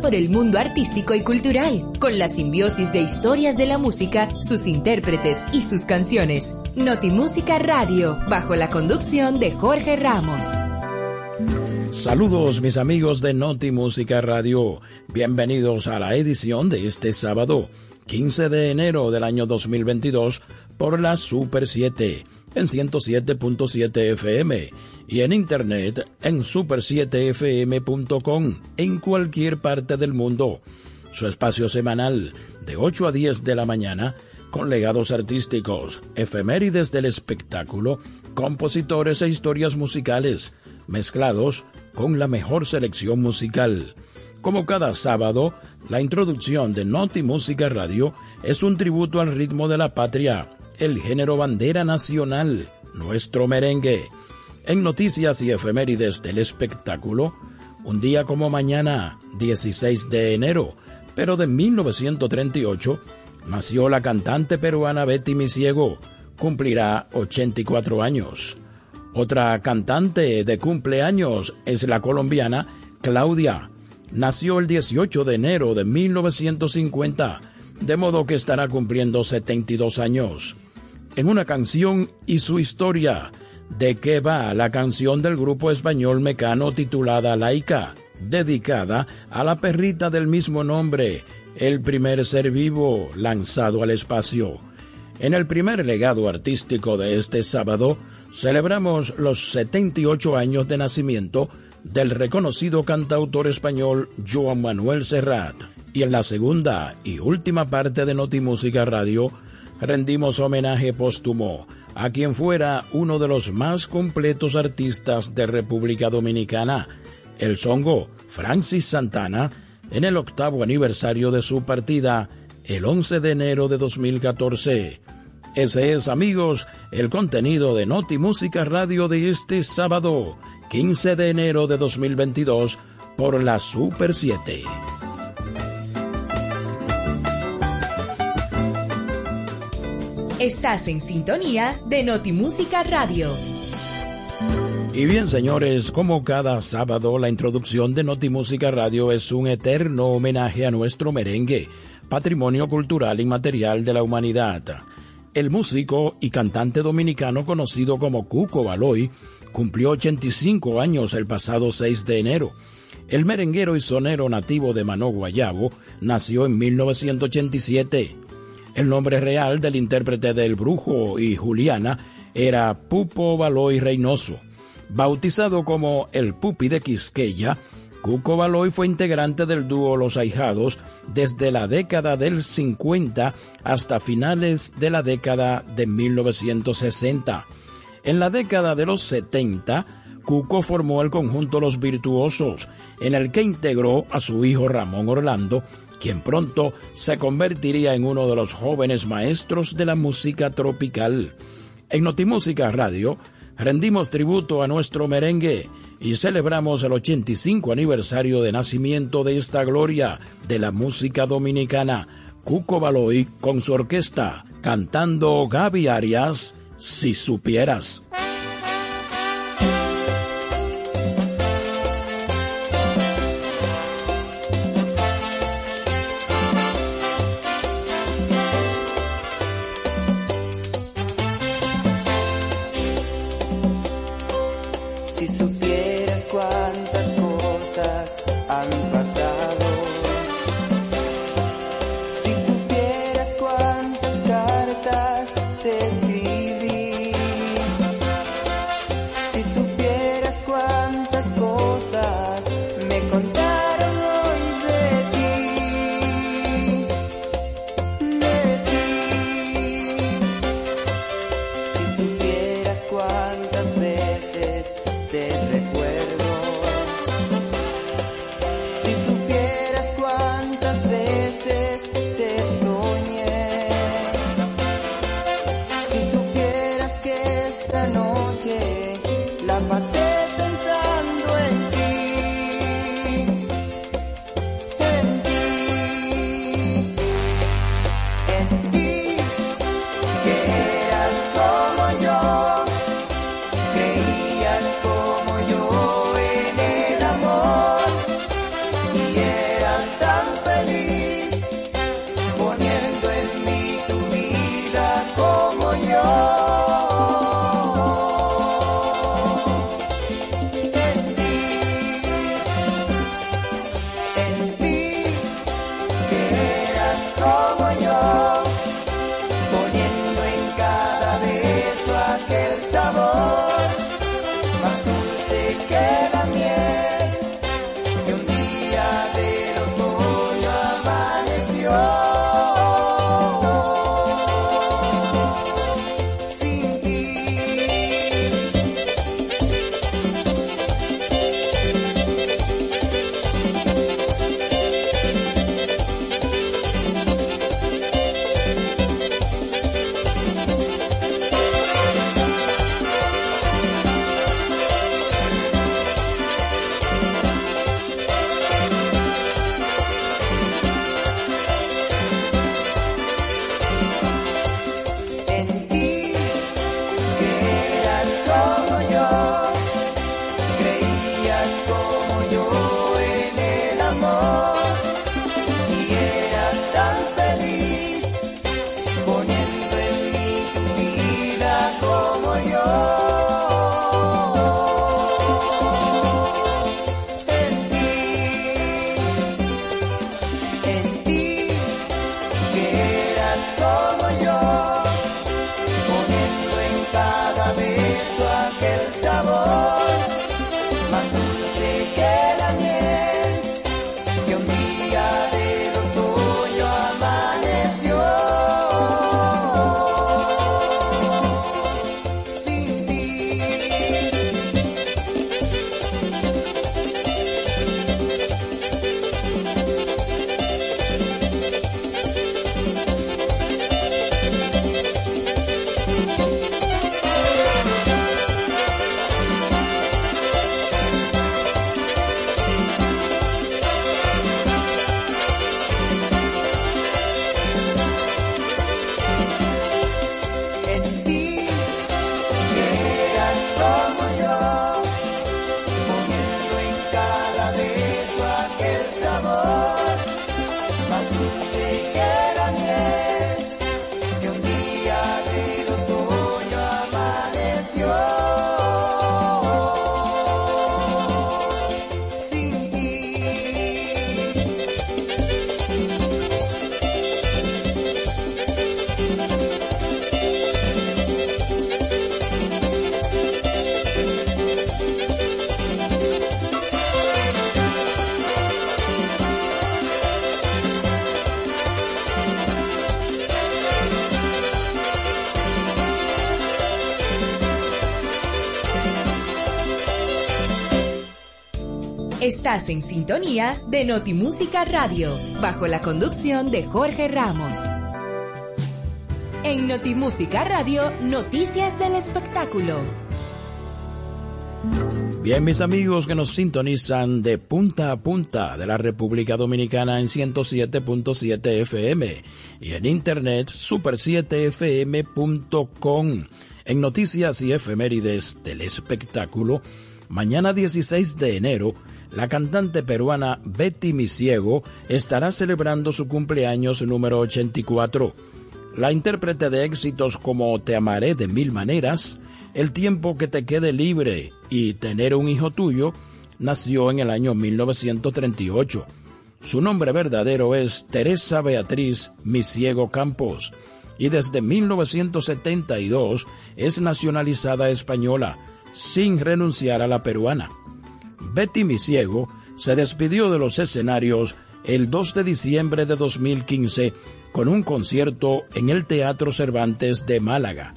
por el mundo artístico y cultural, con la simbiosis de historias de la música, sus intérpretes y sus canciones. Notimúsica Radio, bajo la conducción de Jorge Ramos. Saludos mis amigos de Noti Música Radio, bienvenidos a la edición de este sábado, 15 de enero del año 2022, por la Super 7 en 107.7 FM y en internet en super7fm.com en cualquier parte del mundo. Su espacio semanal de 8 a 10 de la mañana con legados artísticos, efemérides del espectáculo, compositores e historias musicales mezclados con la mejor selección musical. Como cada sábado, la introducción de Noti Música Radio es un tributo al ritmo de la patria el género bandera nacional, nuestro merengue. En noticias y efemérides del espectáculo, un día como mañana, 16 de enero, pero de 1938, nació la cantante peruana Betty Misiego, cumplirá 84 años. Otra cantante de cumpleaños es la colombiana Claudia. Nació el 18 de enero de 1950, de modo que estará cumpliendo 72 años en una canción y su historia. ¿De qué va la canción del grupo español Mecano titulada Laica, dedicada a la perrita del mismo nombre, el primer ser vivo lanzado al espacio? En el primer legado artístico de este sábado, celebramos los 78 años de nacimiento del reconocido cantautor español Joan Manuel Serrat. Y en la segunda y última parte de Notimúsica Radio, rendimos homenaje póstumo a quien fuera uno de los más completos artistas de República Dominicana, el songo Francis Santana, en el octavo aniversario de su partida, el 11 de enero de 2014. Ese es, amigos, el contenido de Noti Música Radio de este sábado, 15 de enero de 2022, por la Super 7. Estás en sintonía de Notimúsica Radio. Y bien, señores, como cada sábado, la introducción de Notimúsica Radio es un eterno homenaje a nuestro merengue, patrimonio cultural inmaterial de la humanidad. El músico y cantante dominicano conocido como Cuco Baloy cumplió 85 años el pasado 6 de enero. El merenguero y sonero nativo de Manó Guayabo nació en 1987. El nombre real del intérprete del Brujo y Juliana era Pupo Baloy Reynoso. Bautizado como el Pupi de Quisqueya, Cuco Baloy fue integrante del dúo Los Ahijados desde la década del 50 hasta finales de la década de 1960. En la década de los 70, Cuco formó el conjunto Los Virtuosos, en el que integró a su hijo Ramón Orlando quien pronto se convertiría en uno de los jóvenes maestros de la música tropical. En Notimúsica Radio rendimos tributo a nuestro merengue y celebramos el 85 aniversario de nacimiento de esta gloria de la música dominicana, Cuco Baloy con su orquesta, cantando Gaby Arias, Si supieras. It's so Estás en sintonía de Notimúsica Radio, bajo la conducción de Jorge Ramos. En Notimúsica Radio, noticias del espectáculo. Bien, mis amigos que nos sintonizan de punta a punta de la República Dominicana en 107.7 FM y en internet super7fm.com. En noticias y efemérides del espectáculo, mañana 16 de enero, la cantante peruana Betty Misiego estará celebrando su cumpleaños número 84. La intérprete de éxitos como Te amaré de mil maneras, El tiempo que te quede libre y Tener un hijo tuyo, nació en el año 1938. Su nombre verdadero es Teresa Beatriz Misiego Campos y desde 1972 es nacionalizada española, sin renunciar a la peruana. Betty Misiego se despidió de los escenarios el 2 de diciembre de 2015 con un concierto en el Teatro Cervantes de Málaga.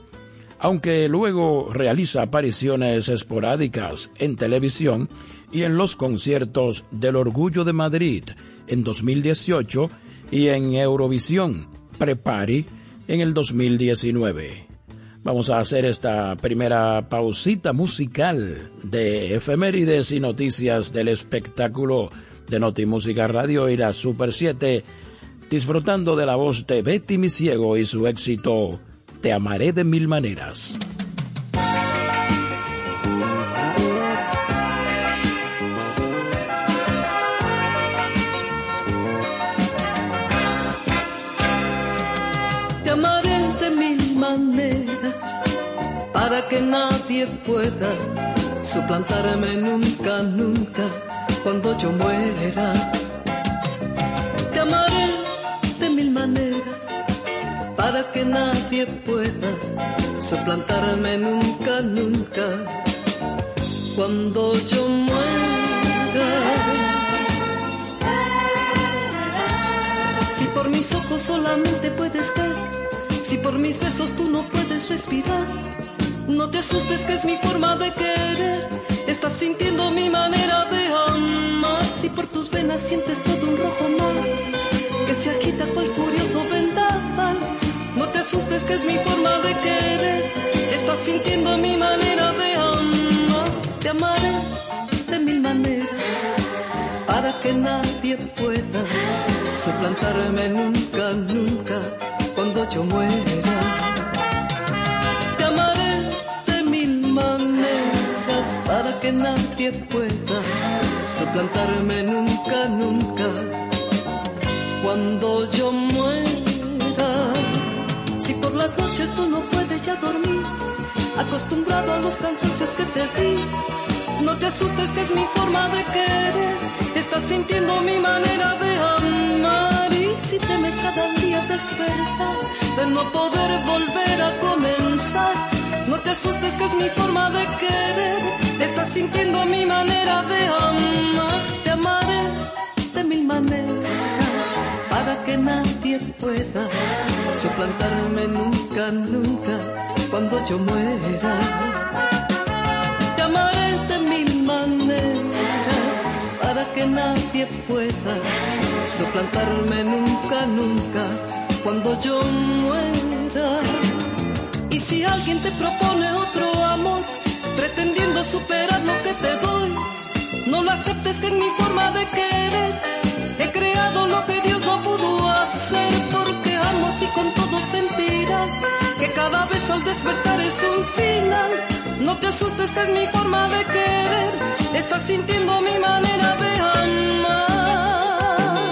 Aunque luego realiza apariciones esporádicas en televisión y en los conciertos del Orgullo de Madrid en 2018 y en Eurovisión Prepari en el 2019. Vamos a hacer esta primera pausita musical de efemérides y noticias del espectáculo de Notimúsica Radio y la Super 7, disfrutando de la voz de Betty Mi Ciego y su éxito Te amaré de mil maneras. Que nadie pueda suplantarme nunca, nunca, cuando yo muera. Te amaré de mil maneras para que nadie pueda suplantarme nunca, nunca, cuando yo muera. Si por mis ojos solamente puedes ver, si por mis besos tú no puedes respirar no te asustes que es mi forma de querer. Estás sintiendo mi manera de amar. Si por tus venas sientes todo un rojo mar que se agita cual furioso vendaval. No te asustes que es mi forma de querer. Estás sintiendo mi manera de amar. Te amaré de mil maneras para que nadie pueda suplantarme nunca, nunca cuando yo muera. Que nadie pueda suplantarme nunca, nunca cuando yo muera. Si por las noches tú no puedes ya dormir, acostumbrado a los cansancios que te di, no te asustes que es mi forma de querer. Estás sintiendo mi manera de amar y si temes cada día despertar, de no poder volver a comenzar, no te asustes que es mi forma de querer. Estás sintiendo mi manera de amar, te amaré de mil maneras para que nadie pueda suplantarme nunca, nunca cuando yo muera. Te amaré de mil maneras para que nadie pueda suplantarme nunca, nunca cuando yo muera. Si alguien te propone otro amor, pretendiendo superar lo que te doy, no lo aceptes que en mi forma de querer he creado lo que Dios no pudo hacer porque amo así con todo sentirás que cada beso al despertar es un final. No te asustes que es mi forma de querer, estás sintiendo mi manera de amar.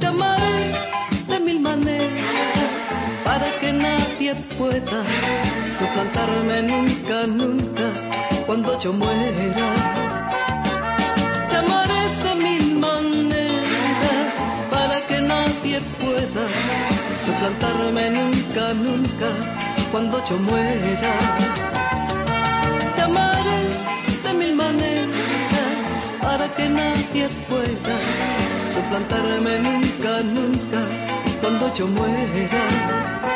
Te amaré de mil maneras para que nadie pueda suplantarme nunca, nunca cuando yo muera. Te amaré de mil maneras para que nadie pueda suplantarme nunca, nunca cuando yo muera. Te amaré de mil maneras para que nadie pueda suplantarme nunca, nunca cuando yo muera.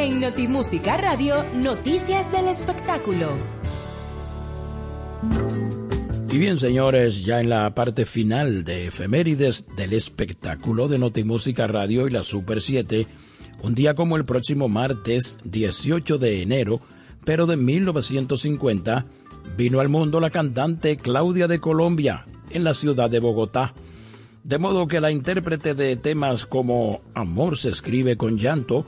En Notimúsica Radio, Noticias del Espectáculo. Y bien, señores, ya en la parte final de efemérides del espectáculo de Notimúsica Radio y la Super 7, un día como el próximo martes 18 de enero, pero de 1950, vino al mundo la cantante Claudia de Colombia en la ciudad de Bogotá. De modo que la intérprete de temas como Amor se escribe con llanto,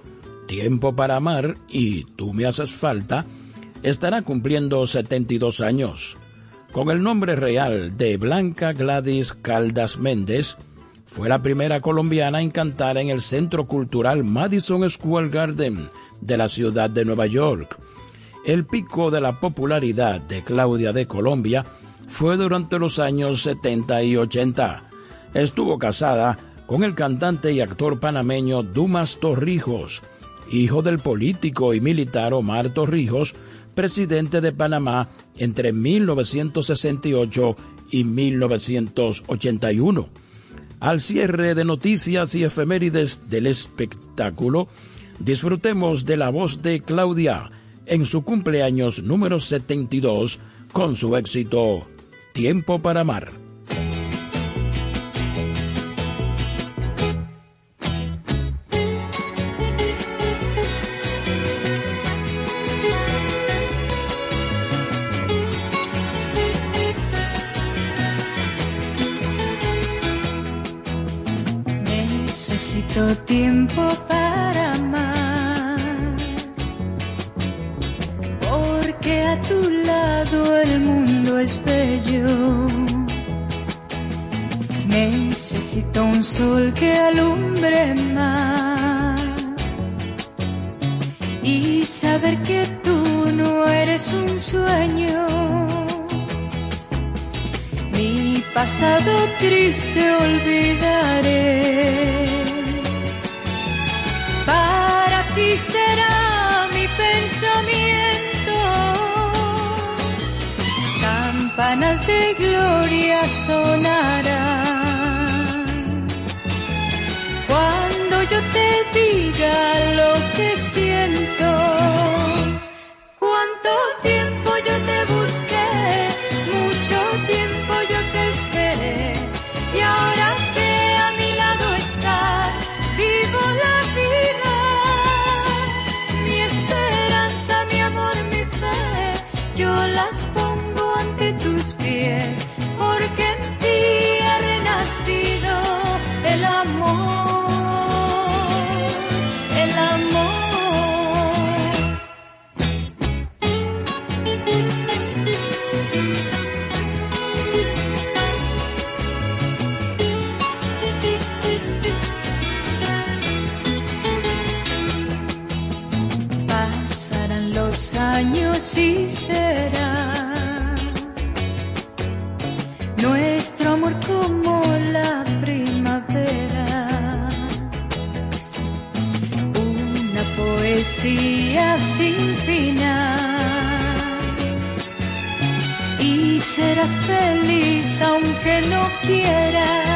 Tiempo para amar y Tú me haces falta, estará cumpliendo 72 años. Con el nombre real de Blanca Gladys Caldas Méndez, fue la primera colombiana en cantar en el Centro Cultural Madison Square Garden de la ciudad de Nueva York. El pico de la popularidad de Claudia de Colombia fue durante los años 70 y 80. Estuvo casada con el cantante y actor panameño Dumas Torrijos, hijo del político y militar Omar Torrijos, presidente de Panamá entre 1968 y 1981. Al cierre de noticias y efemérides del espectáculo, disfrutemos de la voz de Claudia en su cumpleaños número 72 con su éxito Tiempo para amar. Necesito un sol que alumbre más y saber que tú no eres un sueño. Mi pasado triste olvidaré. Para ti será mi pensamiento. Campanas de gloria sonarán. Cuando yo te diga sin final. Y serás feliz aunque no quieras.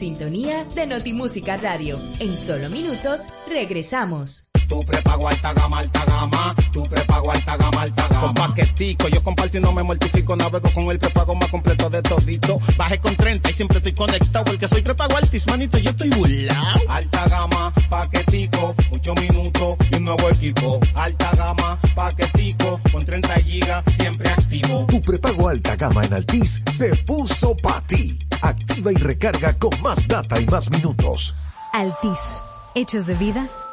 Sintonía de Notimúsica Radio. En solo minutos regresamos. Tu prepago alta gama, alta gama. Tu prepago alta gama, alta gama. Con paquetico, yo comparto y no me mortifico. Navego con el prepago más completo de todito. Bajé con 30 y siempre estoy conectado. Porque soy prepago altis, manito, yo estoy burlao. Alta gama, paquetico, 8 minutos y un nuevo equipo. Alta gama, paquetico, con 30 gigas, siempre activo. Tu prepago alta gama en Altis se puso para ti. Activa y recarga con más data y más minutos. Altis. Hechos de vida,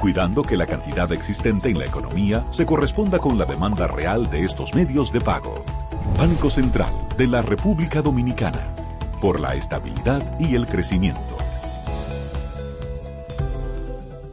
cuidando que la cantidad existente en la economía se corresponda con la demanda real de estos medios de pago. Banco Central de la República Dominicana, por la estabilidad y el crecimiento.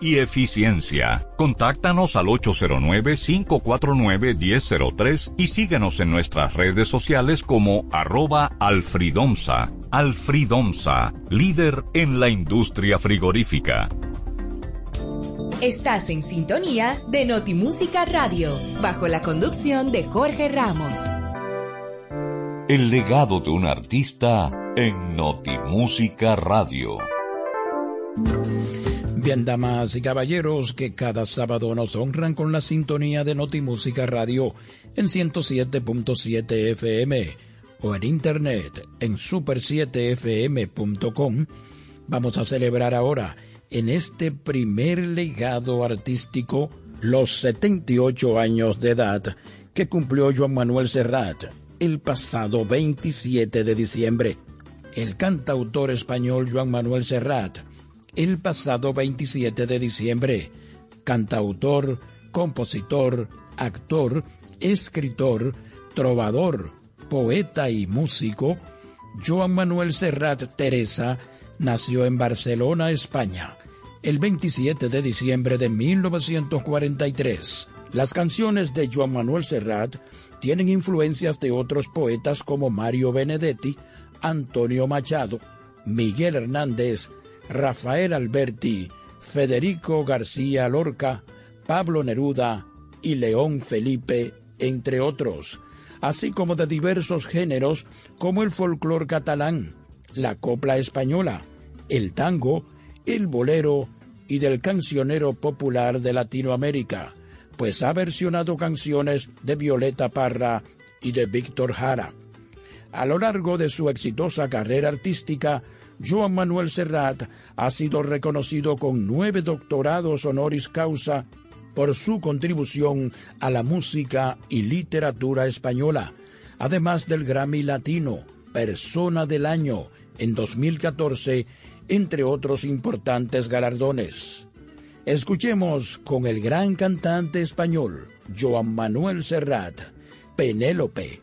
y eficiencia. Contáctanos al 809-549-1003 y síguenos en nuestras redes sociales como arroba alfridomsa. Alfridomsa, líder en la industria frigorífica. Estás en sintonía de Notimúsica Radio, bajo la conducción de Jorge Ramos. El legado de un artista en Notimúsica Radio. Bien, damas y caballeros, que cada sábado nos honran con la sintonía de Notimúsica Radio en 107.7 FM o en internet en super7fm.com. Vamos a celebrar ahora, en este primer legado artístico, los 78 años de edad que cumplió Joan Manuel Serrat el pasado 27 de diciembre. El cantautor español Joan Manuel Serrat el pasado 27 de diciembre. Cantautor, compositor, actor, escritor, trovador, poeta y músico, Joan Manuel Serrat Teresa nació en Barcelona, España, el 27 de diciembre de 1943. Las canciones de Joan Manuel Serrat tienen influencias de otros poetas como Mario Benedetti, Antonio Machado, Miguel Hernández, Rafael Alberti, Federico García Lorca, Pablo Neruda y León Felipe, entre otros, así como de diversos géneros como el folclor catalán, la copla española, el tango, el bolero y del cancionero popular de Latinoamérica. pues ha versionado canciones de Violeta Parra y de Víctor Jara. A lo largo de su exitosa carrera artística, Joan Manuel Serrat ha sido reconocido con nueve doctorados honoris causa por su contribución a la música y literatura española, además del Grammy Latino, Persona del Año, en 2014, entre otros importantes galardones. Escuchemos con el gran cantante español, Joan Manuel Serrat, Penélope.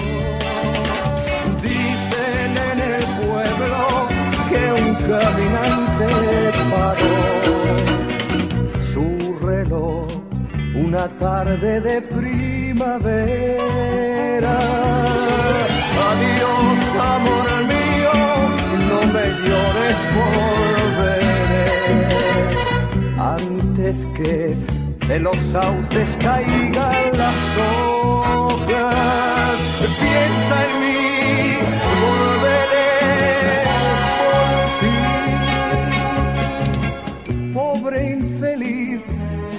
Pueblo que un caminante paró su reloj una tarde de primavera. Adiós, amor mío, no me llores, volveré antes que de los sauces caigan las hojas. Piensa en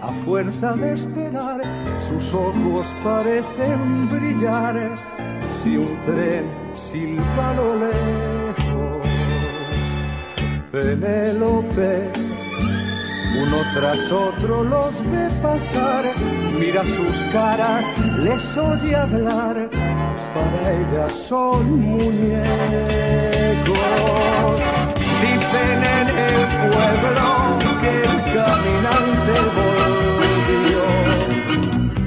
A fuerza de esperar, sus ojos parecen brillar si un tren silba lo lejos. Penélope, uno tras otro los ve pasar, mira sus caras, les oye hablar, para ella son muñecos. Dicen en el pueblo caminante volvió,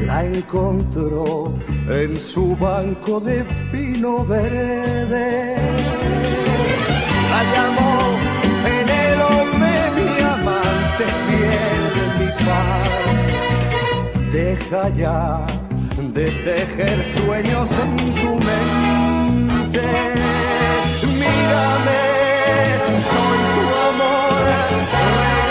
la encontró en su banco de pino verde. La llamó Penélope, mi amante fiel, mi paz. Deja ya de tejer sueños en tu mente. Mírame, soy tu amor.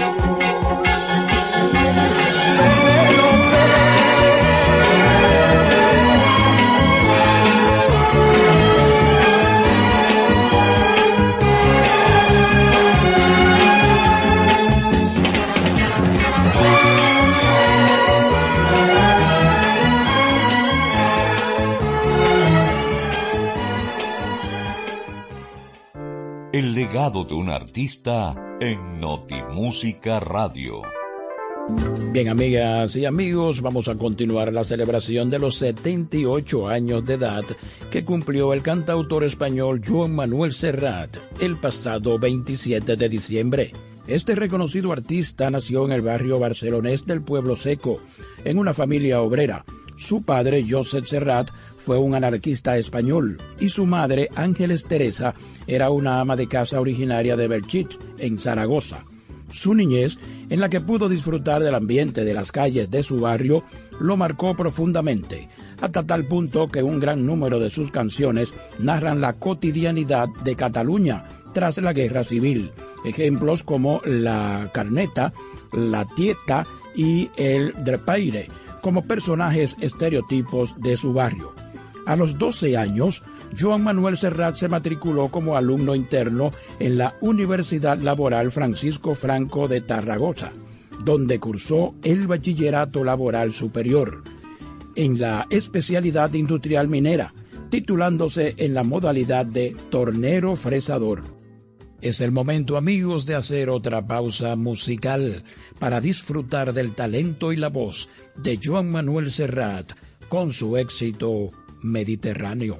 El legado de un artista en Notimúsica Radio. Bien, amigas y amigos, vamos a continuar la celebración de los 78 años de edad que cumplió el cantautor español Joan Manuel Serrat el pasado 27 de diciembre. Este reconocido artista nació en el barrio barcelonés del Pueblo Seco, en una familia obrera. Su padre, Joseph Serrat, fue un anarquista español y su madre, Ángeles Teresa, era una ama de casa originaria de Belchit, en Zaragoza. Su niñez, en la que pudo disfrutar del ambiente de las calles de su barrio, lo marcó profundamente, hasta tal punto que un gran número de sus canciones narran la cotidianidad de Cataluña tras la guerra civil. Ejemplos como La Carneta, La Tieta y El Drepaire, como personajes estereotipos de su barrio. A los 12 años, Joan Manuel Serrat se matriculó como alumno interno en la Universidad Laboral Francisco Franco de Tarragona, donde cursó el bachillerato laboral superior en la especialidad industrial minera, titulándose en la modalidad de tornero fresador. Es el momento amigos de hacer otra pausa musical para disfrutar del talento y la voz de Joan Manuel Serrat con su éxito Mediterráneo.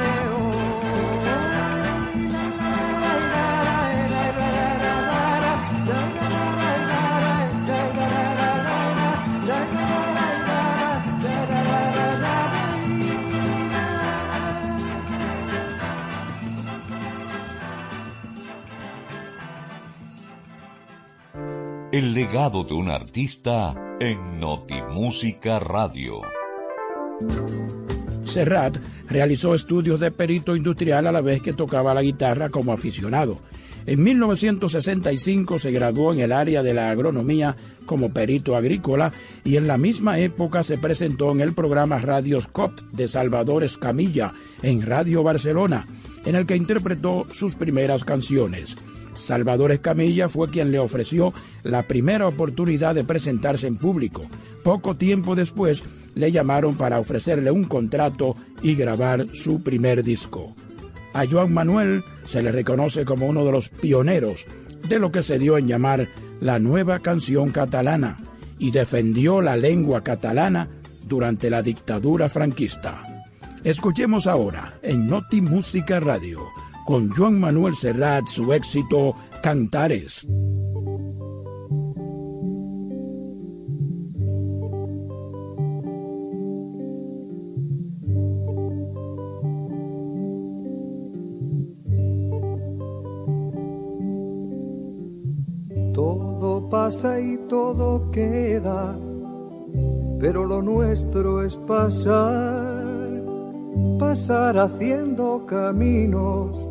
El legado de un artista en Notimúsica Radio. Serrat realizó estudios de perito industrial a la vez que tocaba la guitarra como aficionado. En 1965 se graduó en el área de la agronomía como perito agrícola y en la misma época se presentó en el programa Radio Scott de Salvador Escamilla en Radio Barcelona, en el que interpretó sus primeras canciones. Salvador Escamilla fue quien le ofreció la primera oportunidad de presentarse en público. Poco tiempo después le llamaron para ofrecerle un contrato y grabar su primer disco. A Joan Manuel se le reconoce como uno de los pioneros de lo que se dio en llamar la nueva canción catalana y defendió la lengua catalana durante la dictadura franquista. Escuchemos ahora en Noti Música Radio con Juan Manuel Serrat su éxito Cantares. Todo pasa y todo queda, pero lo nuestro es pasar pasar haciendo caminos,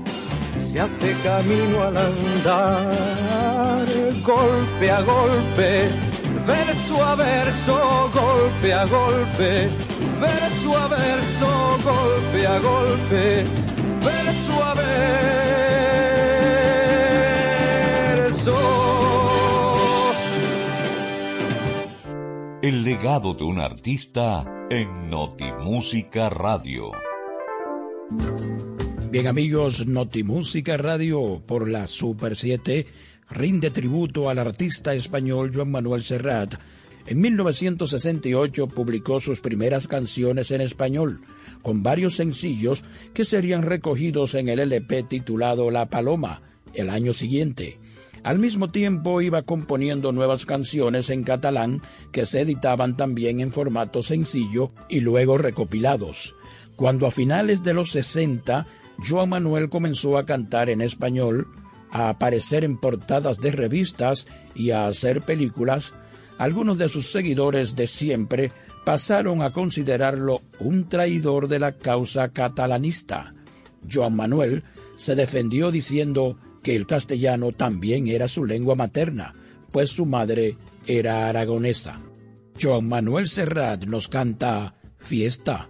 se hace camino al andar, golpe a golpe, verso a verso, golpe a golpe, verso a verso, golpe a golpe, verso a verso. El legado de un artista en Notimúsica Radio. Bien amigos, Notimúsica Radio por la Super 7 rinde tributo al artista español Juan Manuel Serrat. En 1968 publicó sus primeras canciones en español, con varios sencillos que serían recogidos en el LP titulado La Paloma el año siguiente. Al mismo tiempo iba componiendo nuevas canciones en catalán que se editaban también en formato sencillo y luego recopilados. Cuando a finales de los 60 Joan Manuel comenzó a cantar en español, a aparecer en portadas de revistas y a hacer películas, algunos de sus seguidores de siempre pasaron a considerarlo un traidor de la causa catalanista. Joan Manuel se defendió diciendo que el castellano también era su lengua materna, pues su madre era aragonesa. Joan Manuel Serrat nos canta Fiesta.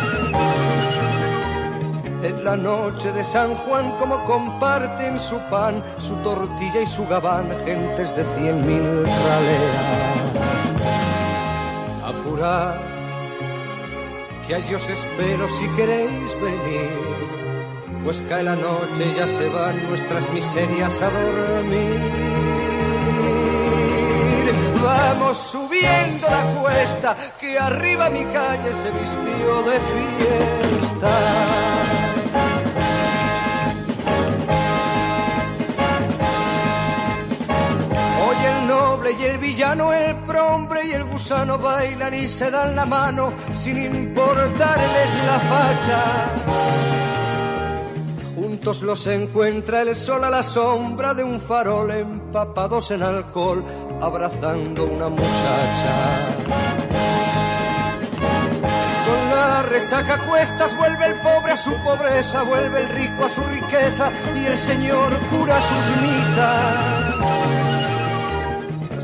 En la noche de San Juan como comparten su pan, su tortilla y su gabán, gentes de cien mil raleas. Apurad, que allí os espero si queréis venir pues cae la noche y ya se van nuestras miserias a dormir. Vamos subiendo la cuesta, que arriba mi calle se vistió de fiesta. Y el villano, el prombre y el gusano bailan y se dan la mano sin importarles la facha los encuentra el sol a la sombra de un farol, empapados en alcohol, abrazando una muchacha. Con la resaca cuestas vuelve el pobre a su pobreza, vuelve el rico a su riqueza y el Señor cura sus misas.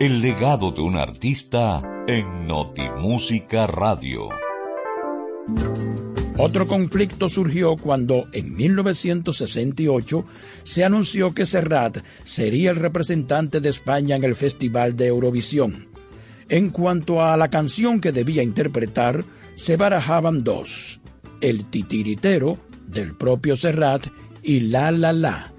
El legado de un artista en Notimúsica Radio. Otro conflicto surgió cuando en 1968 se anunció que Serrat sería el representante de España en el Festival de Eurovisión. En cuanto a la canción que debía interpretar, se barajaban dos, el titiritero del propio Serrat y La La La.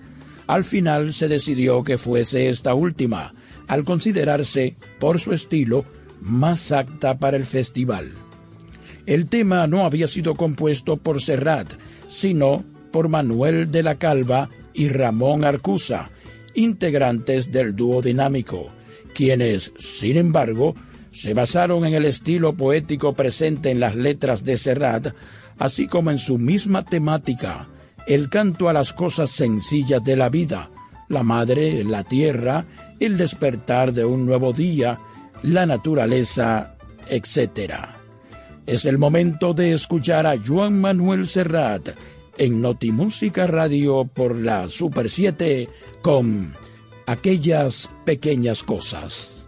Al final se decidió que fuese esta última, al considerarse, por su estilo, más apta para el festival. El tema no había sido compuesto por Serrat, sino por Manuel de la Calva y Ramón Arcusa, integrantes del dúo dinámico, quienes, sin embargo, se basaron en el estilo poético presente en las letras de Serrat, así como en su misma temática, el canto a las cosas sencillas de la vida, la madre, la tierra, el despertar de un nuevo día, la naturaleza, etc. Es el momento de escuchar a Juan Manuel Serrat en Notimúsica Radio por la Super 7 con aquellas pequeñas cosas.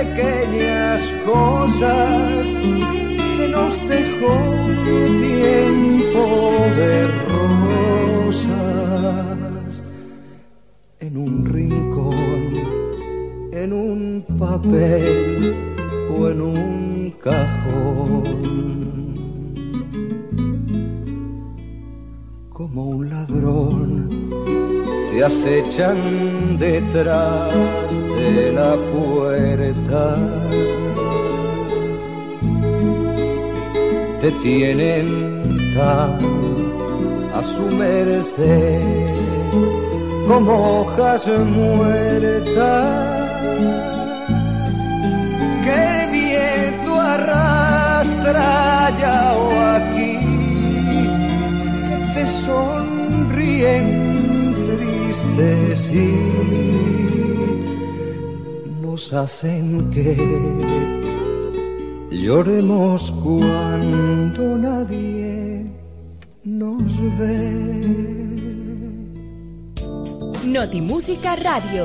pequeñas cosas que nos dejó tiempo de rosas en un rincón, en un papel o en un cajón. Como un ladrón te acechan detrás de la puerta. Te tienen tan a su merced como hojas muertas que el viento arrastra allá o aquí que te sonríen y nos hacen que Lloremos cuando nadie nos ve. Notimúsica Radio.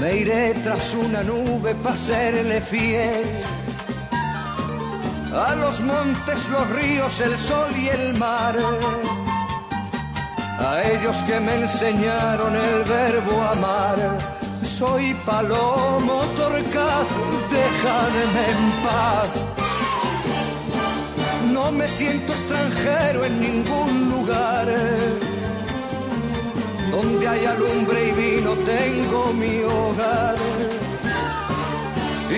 me iré tras una nube para serle fiel. A los montes, los ríos, el sol y el mar. A ellos que me enseñaron el verbo amar. Soy palomo torcaz, déjame en paz. No me siento extranjero en ningún lugar donde hay alumbre y vino tengo mi hogar.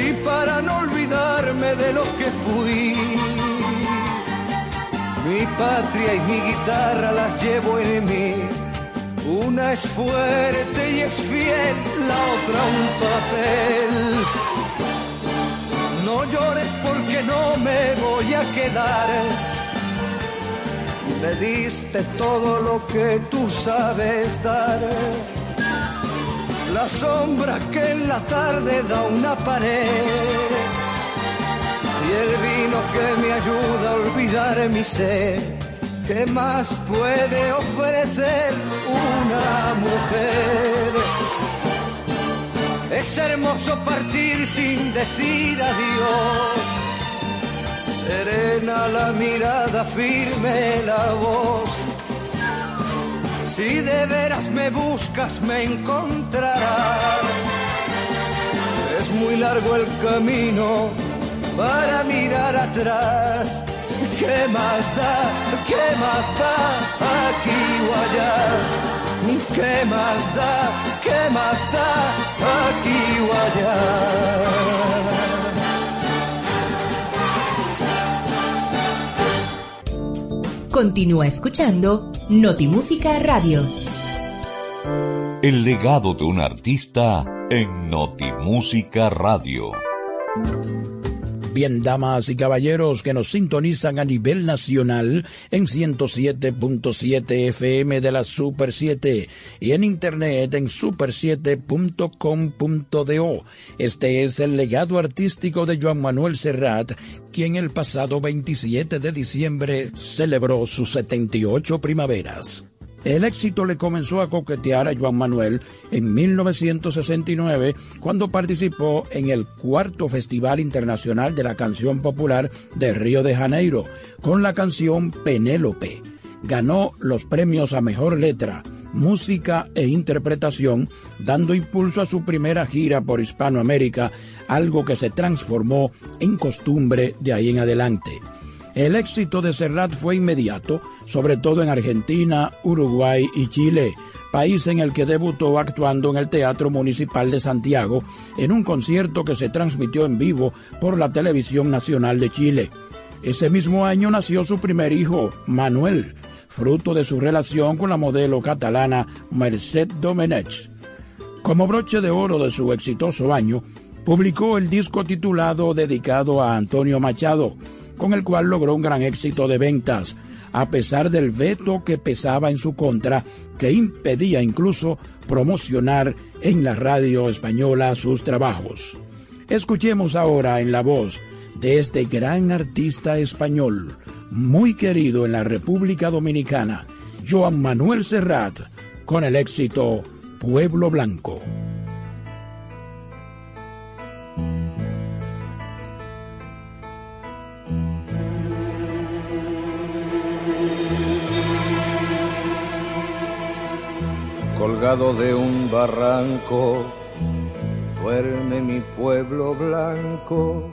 Y para no olvidarme de lo que fui, mi patria y mi guitarra las llevo en mí. Una es fuerte y es fiel, la otra un papel. No llores porque no me voy a quedar me diste todo lo que tú sabes dar. La sombra que en la tarde da una pared y el vino que me ayuda a olvidar mi sed. ¿Qué más puede ofrecer una mujer? Es hermoso partir sin decir adiós serena la mirada, firme la voz. Si de veras me buscas, me encontrarás. Es muy largo el camino para mirar atrás. ¿Qué más da? ¿Qué más da? Aquí o allá. ¿Qué más da? ¿Qué más da? Aquí o allá. Continúa escuchando Notimúsica Radio. El legado de un artista en Notimúsica Radio. Bien, damas y caballeros que nos sintonizan a nivel nacional en 107.7 FM de la Super 7 y en internet en super7.com.do. Este es el legado artístico de Joan Manuel Serrat, quien el pasado 27 de diciembre celebró sus 78 primaveras. El éxito le comenzó a coquetear a Juan Manuel en 1969 cuando participó en el cuarto Festival Internacional de la Canción Popular de Río de Janeiro con la canción Penélope. Ganó los premios a Mejor Letra, Música e Interpretación, dando impulso a su primera gira por Hispanoamérica, algo que se transformó en costumbre de ahí en adelante. El éxito de Serrat fue inmediato, sobre todo en Argentina, Uruguay y Chile, país en el que debutó actuando en el Teatro Municipal de Santiago en un concierto que se transmitió en vivo por la Televisión Nacional de Chile. Ese mismo año nació su primer hijo, Manuel, fruto de su relación con la modelo catalana Merced Domenech. Como broche de oro de su exitoso año, publicó el disco titulado dedicado a Antonio Machado, con el cual logró un gran éxito de ventas, a pesar del veto que pesaba en su contra, que impedía incluso promocionar en la radio española sus trabajos. Escuchemos ahora en la voz de este gran artista español, muy querido en la República Dominicana, Joan Manuel Serrat, con el éxito Pueblo Blanco. Colgado de un barranco, duerme mi pueblo blanco,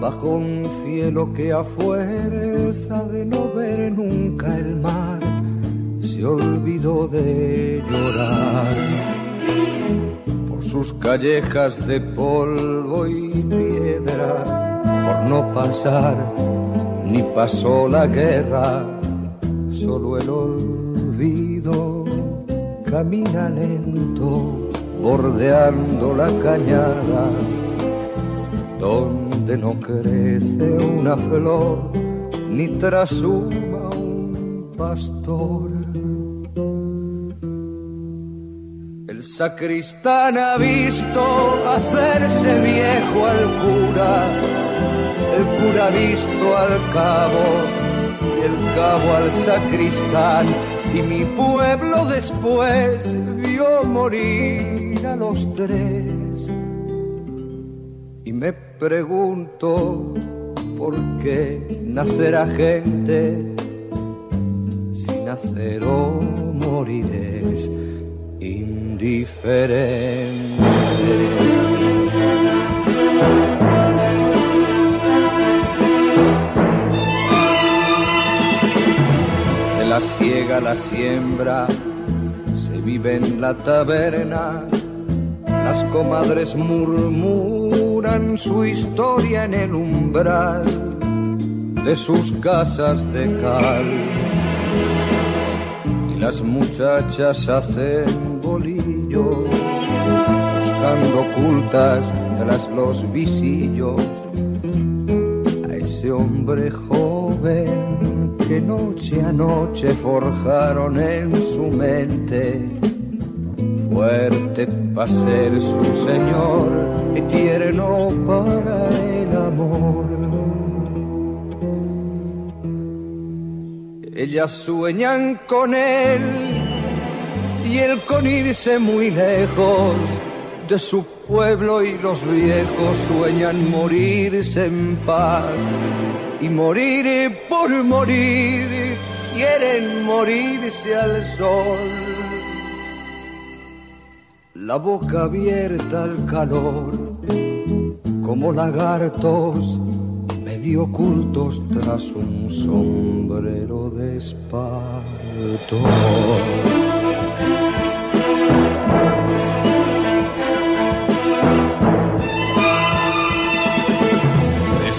bajo un cielo que a fuerza de no ver nunca el mar, se olvidó de llorar. Por sus callejas de polvo y piedra, por no pasar, ni pasó la guerra, solo el olvido camina lento bordeando la cañada, donde no crece una flor ni trasuma un pastor. El sacristán ha visto hacerse viejo al cura, el cura ha visto al cabo, el cabo al sacristán, y mi pueblo después vio morir a los tres. Y me pregunto por qué nacerá gente si nacer o morir es indiferente. La siega la siembra se vive en la taberna, las comadres murmuran su historia en el umbral de sus casas de cal. Las muchachas hacen bolillo, buscando ocultas tras los visillos a ese hombre joven que noche a noche forjaron en su mente. Fuerte para ser su señor y tierno para el amor. Ellas sueñan con él y él con irse muy lejos de su pueblo y los viejos sueñan morirse en paz y morir por morir quieren morirse al sol. La boca abierta al calor como lagartos medio ocultos tras un sombrero de espanto.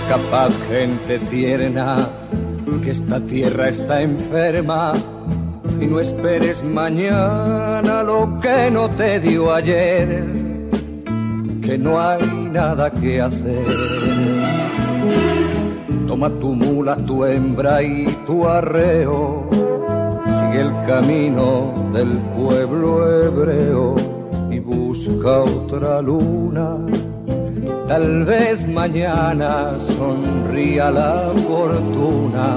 Capaz gente tierna que esta tierra está enferma y no esperes mañana lo que no te dio ayer, que no hay nada que hacer. Toma tu mula, tu hembra y tu arreo. Sigue el camino del pueblo hebreo y busca otra luna. Tal vez mañana sonría la fortuna.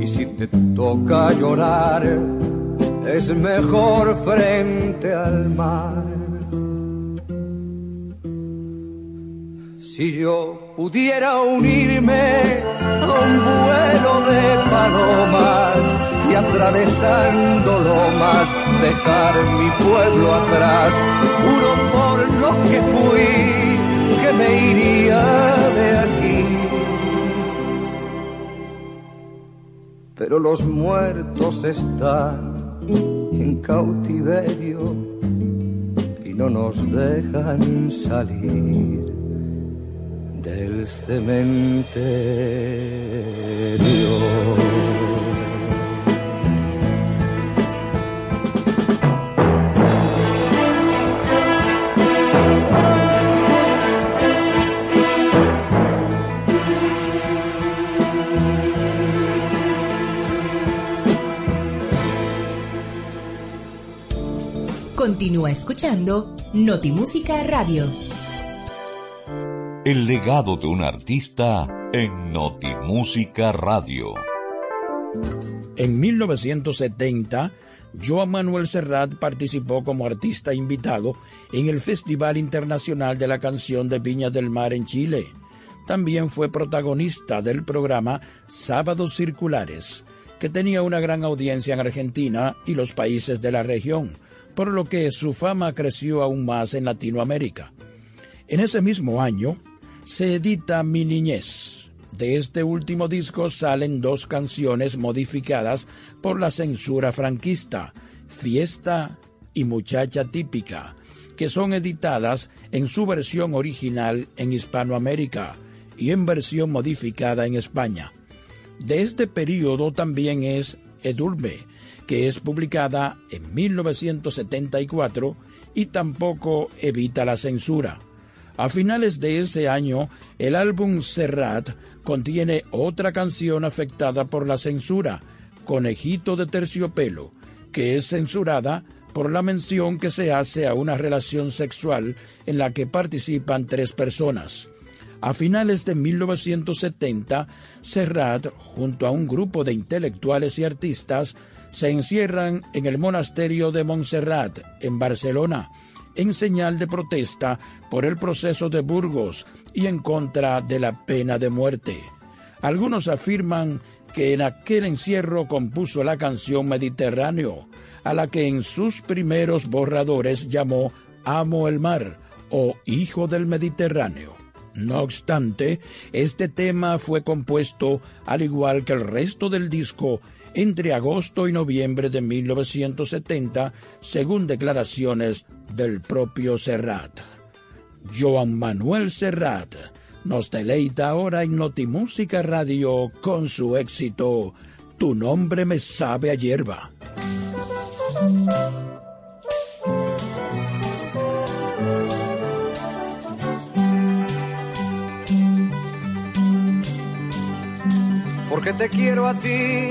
Y si te toca llorar, es mejor frente al mar. Si yo pudiera unirme a un vuelo de palomas y atravesando lomas dejar mi pueblo atrás, juro por lo que fui que me iría de aquí. Pero los muertos están en cautiverio y no nos dejan salir del cementerio. Continúa escuchando Notimúsica Radio. El legado de un artista en Notimúsica Radio. En 1970, Joan Manuel Serrat participó como artista invitado en el Festival Internacional de la Canción de Viña del Mar en Chile. También fue protagonista del programa Sábados Circulares, que tenía una gran audiencia en Argentina y los países de la región, por lo que su fama creció aún más en Latinoamérica. En ese mismo año, se edita Mi Niñez. De este último disco salen dos canciones modificadas por la censura franquista, Fiesta y Muchacha Típica, que son editadas en su versión original en Hispanoamérica y en versión modificada en España. De este periodo también es Edurbe, que es publicada en 1974 y tampoco evita la censura. A finales de ese año, el álbum Serrat contiene otra canción afectada por la censura, Conejito de Terciopelo, que es censurada por la mención que se hace a una relación sexual en la que participan tres personas. A finales de 1970, Serrat, junto a un grupo de intelectuales y artistas, se encierran en el monasterio de Montserrat, en Barcelona, en señal de protesta por el proceso de Burgos y en contra de la pena de muerte. Algunos afirman que en aquel encierro compuso la canción Mediterráneo, a la que en sus primeros borradores llamó Amo el mar o Hijo del Mediterráneo. No obstante, este tema fue compuesto, al igual que el resto del disco, entre agosto y noviembre de 1970, según declaraciones del propio Serrat. Joan Manuel Serrat nos deleita ahora en Notimúsica Radio con su éxito Tu nombre me sabe a hierba. Porque te quiero a ti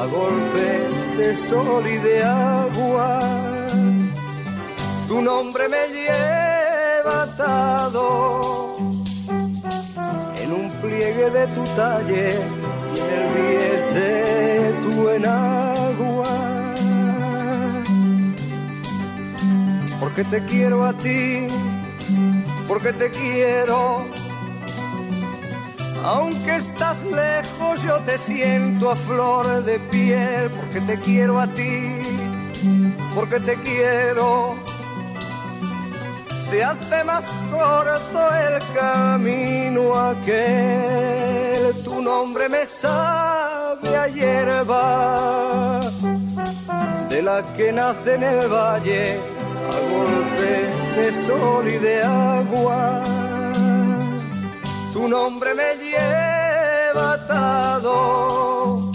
a golpes de sol y de agua. Tu nombre me lleva atado en un pliegue de tu talle y en el bies de tu enagua. Porque te quiero a ti, porque te quiero aunque estás lejos yo te siento a flor de piel porque te quiero a ti, porque te quiero. Se hace más corto el camino aquel, tu nombre me sabe a hierba, de la que nace en el valle a golpes de sol y de agua tu nombre me lleva atado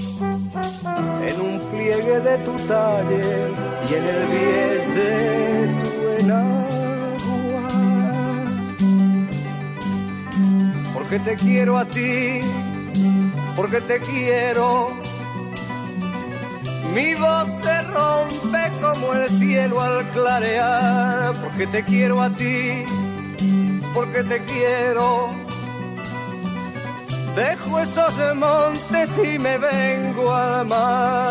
en un pliegue de tu talle y en el bies de tu enagua. Porque te quiero a ti, porque te quiero. Mi voz se rompe como el cielo al clarear, porque te quiero a ti, porque te quiero Dejo esos montes y me vengo al mar.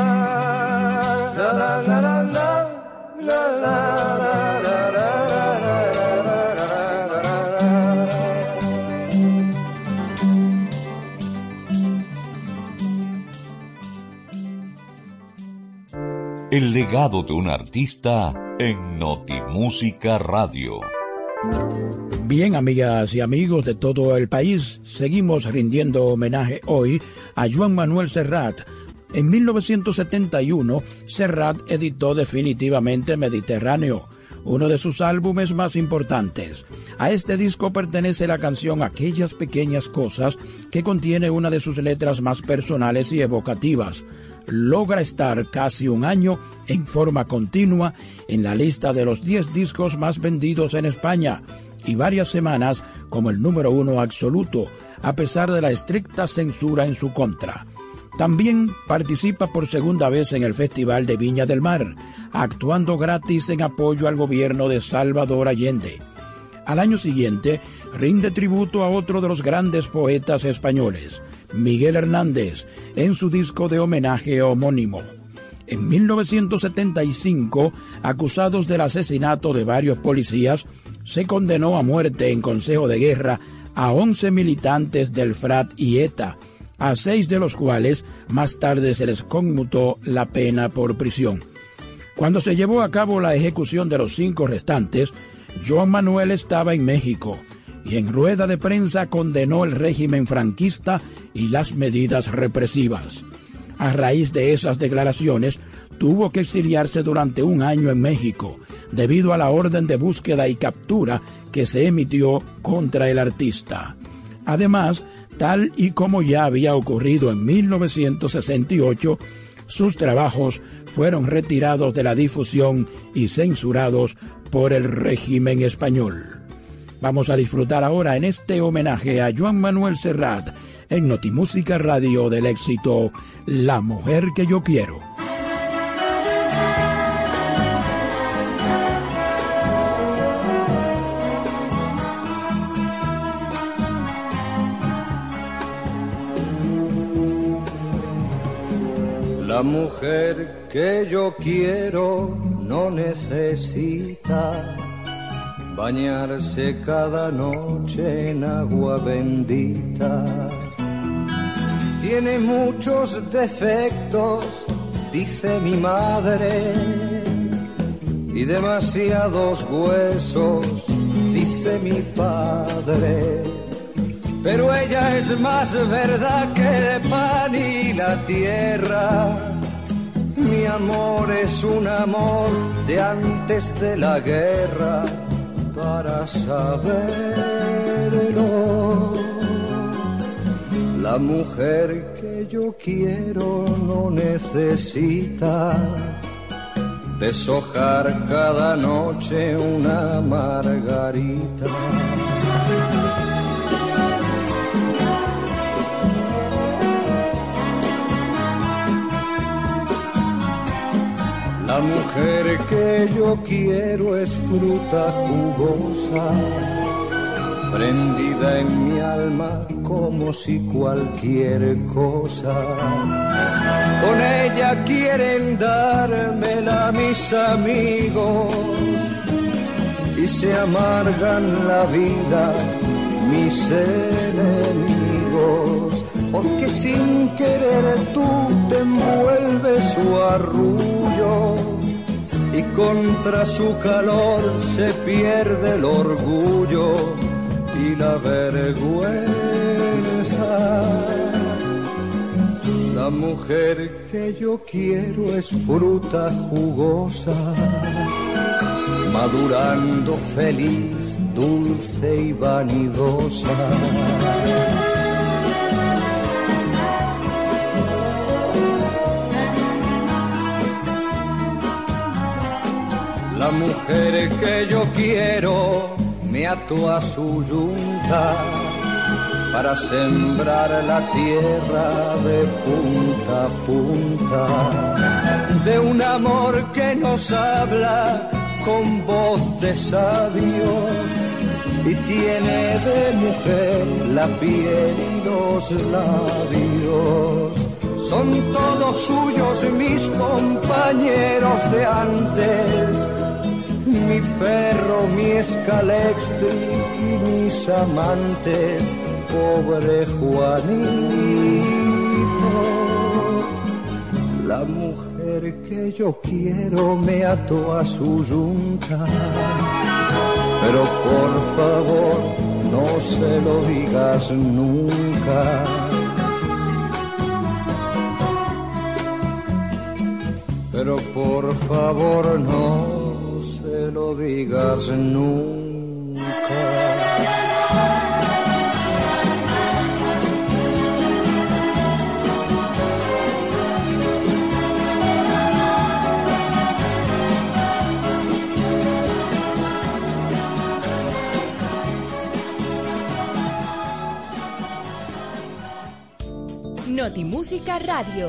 El legado de un artista en Notimúsica Radio. Bien, amigas y amigos de todo el país, seguimos rindiendo homenaje hoy a Juan Manuel Serrat. En 1971, Serrat editó definitivamente Mediterráneo, uno de sus álbumes más importantes. A este disco pertenece la canción Aquellas pequeñas cosas, que contiene una de sus letras más personales y evocativas. Logra estar casi un año en forma continua en la lista de los 10 discos más vendidos en España y varias semanas como el número uno absoluto, a pesar de la estricta censura en su contra. También participa por segunda vez en el Festival de Viña del Mar, actuando gratis en apoyo al gobierno de Salvador Allende. Al año siguiente, rinde tributo a otro de los grandes poetas españoles, Miguel Hernández, en su disco de homenaje homónimo. En 1975, acusados del asesinato de varios policías, se condenó a muerte en Consejo de Guerra a 11 militantes del FRAT y ETA, a seis de los cuales más tarde se les conmutó la pena por prisión. Cuando se llevó a cabo la ejecución de los cinco restantes, Joan Manuel estaba en México y en rueda de prensa condenó el régimen franquista y las medidas represivas. A raíz de esas declaraciones, tuvo que exiliarse durante un año en México, debido a la orden de búsqueda y captura que se emitió contra el artista. Además, tal y como ya había ocurrido en 1968, sus trabajos fueron retirados de la difusión y censurados por el régimen español. Vamos a disfrutar ahora en este homenaje a Juan Manuel Serrat en Notimúsica Radio del éxito La mujer que yo quiero. La mujer que yo quiero no necesita bañarse cada noche en agua bendita. Tiene muchos defectos, dice mi madre, y demasiados huesos, dice mi padre. Pero ella es más verdad que el pan y la tierra. Mi amor es un amor de antes de la guerra para saberlo. La mujer que yo quiero no necesita deshojar cada noche una margarita. La mujer que yo quiero es fruta jugosa, prendida en mi alma como si cualquier cosa. Con ella quieren dármela mis amigos y se amargan la vida mis enemigos porque sin querer tú te envuelves su arrullo y contra su calor se pierde el orgullo y la vergüenza. La mujer que yo quiero es fruta jugosa, madurando feliz, dulce y vanidosa La mujer que yo quiero me ató a su yunta para sembrar la tierra de punta a punta, de un amor que nos habla con voz de sabio y tiene de mujer la piel y los labios. Son todos suyos mis compañeros de antes mi perro, mi escalextric y mis amantes, pobre Juanito. La mujer que yo quiero me ató a su yunta, pero por favor no se lo digas nunca. Pero por favor no lo digas nunca. Notimúsica Radio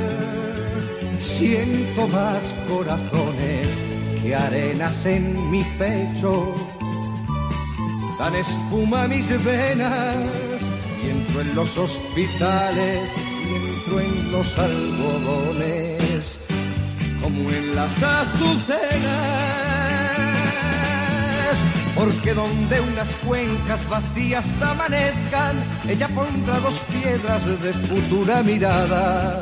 Siento más corazones que arenas en mi pecho. Dan espuma mis venas y entro en los hospitales y entro en los algodones como en las azucenas. Porque donde unas cuencas vacías amanezcan, ella pondrá dos piedras de futura mirada.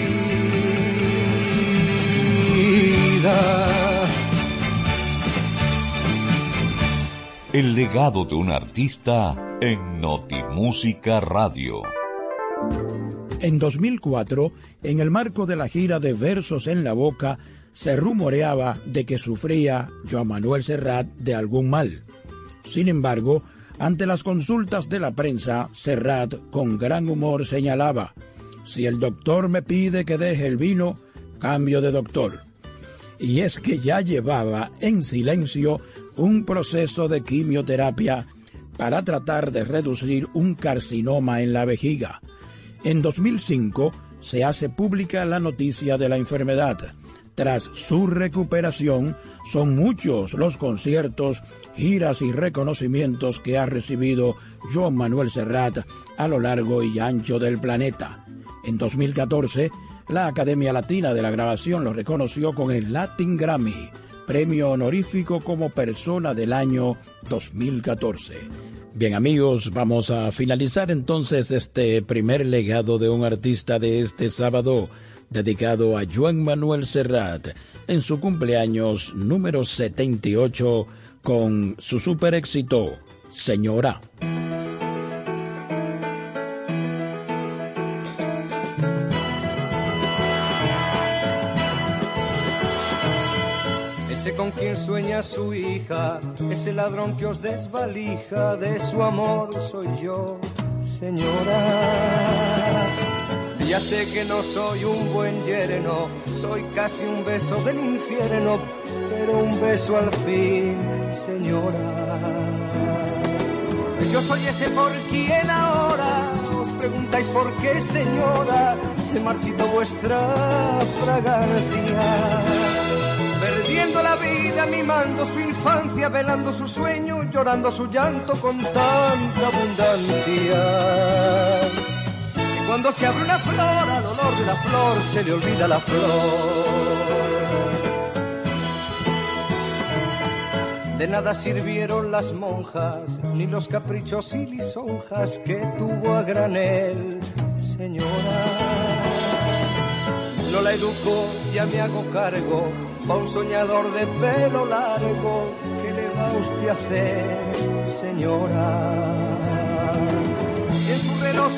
El legado de un artista en Notimúsica Radio. En 2004, en el marco de la gira de Versos en la Boca, se rumoreaba de que sufría Joan Manuel Serrat de algún mal. Sin embargo, ante las consultas de la prensa, Serrat con gran humor señalaba, si el doctor me pide que deje el vino, cambio de doctor y es que ya llevaba en silencio un proceso de quimioterapia para tratar de reducir un carcinoma en la vejiga. En 2005 se hace pública la noticia de la enfermedad. Tras su recuperación, son muchos los conciertos, giras y reconocimientos que ha recibido Joan Manuel Serrat a lo largo y ancho del planeta. En 2014, la Academia Latina de la Grabación lo reconoció con el Latin Grammy, premio honorífico como persona del año 2014. Bien amigos, vamos a finalizar entonces este primer legado de un artista de este sábado dedicado a Juan Manuel Serrat en su cumpleaños número 78 con su super éxito, Señora. Con quien sueña su hija, ese ladrón que os desvalija, de su amor soy yo, señora. Ya sé que no soy un buen yerno, soy casi un beso del infierno, pero un beso al fin, señora. Yo soy ese por quien ahora os preguntáis por qué, señora, se marchitó vuestra fragancia perdiendo la vida, mimando su infancia, velando su sueño, llorando su llanto con tanta abundancia. Si cuando se abre una flor, al olor de la flor se le olvida la flor. De nada sirvieron las monjas, ni los caprichos y lisonjas que tuvo a granel, señora. No la educo, ya me hago cargo va un soñador de pelo largo, ¿qué le va usted a hacer, señora? en su reloj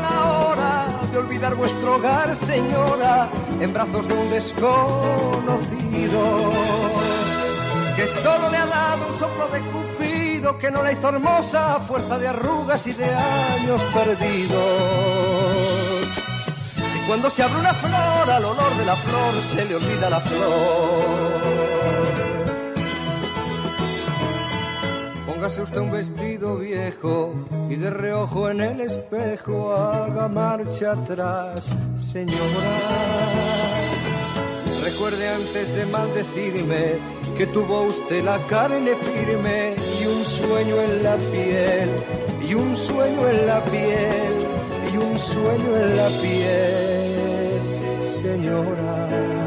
la hora de olvidar vuestro hogar, señora, en brazos de un desconocido. que solo le ha dado un soplo de cupido que no la hizo hermosa a fuerza de arrugas y de años perdidos. Cuando se abre una flor al olor de la flor se le olvida la flor. Póngase usted un vestido viejo y de reojo en el espejo haga marcha atrás, señora. Recuerde antes de maldecirme que tuvo usted la carne firme y un sueño en la piel, y un sueño en la piel, y un sueño en la piel, señora.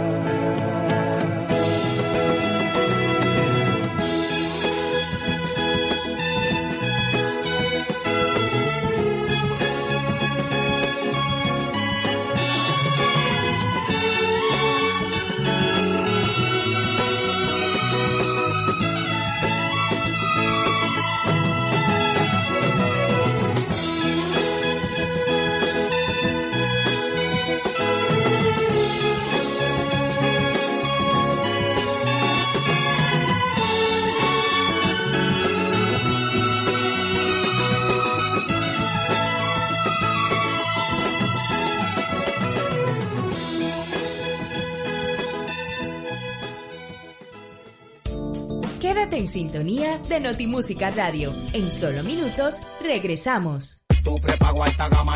En sintonía de Notimúsica Radio. En solo minutos regresamos. Tu prepago alta gama.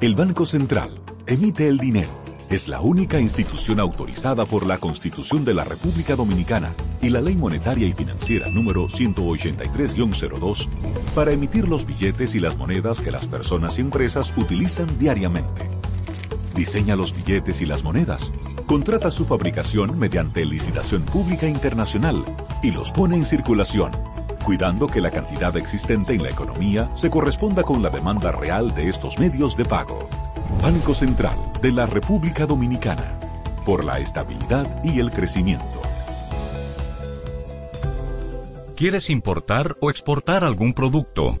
El Banco Central emite el dinero. Es la única institución autorizada por la Constitución de la República Dominicana y la Ley Monetaria y Financiera número 183-02 para emitir los billetes y las monedas que las personas y empresas utilizan diariamente. Diseña los billetes y las monedas contrata su fabricación mediante licitación pública internacional y los pone en circulación, cuidando que la cantidad existente en la economía se corresponda con la demanda real de estos medios de pago. Banco Central de la República Dominicana, por la estabilidad y el crecimiento. ¿Quieres importar o exportar algún producto?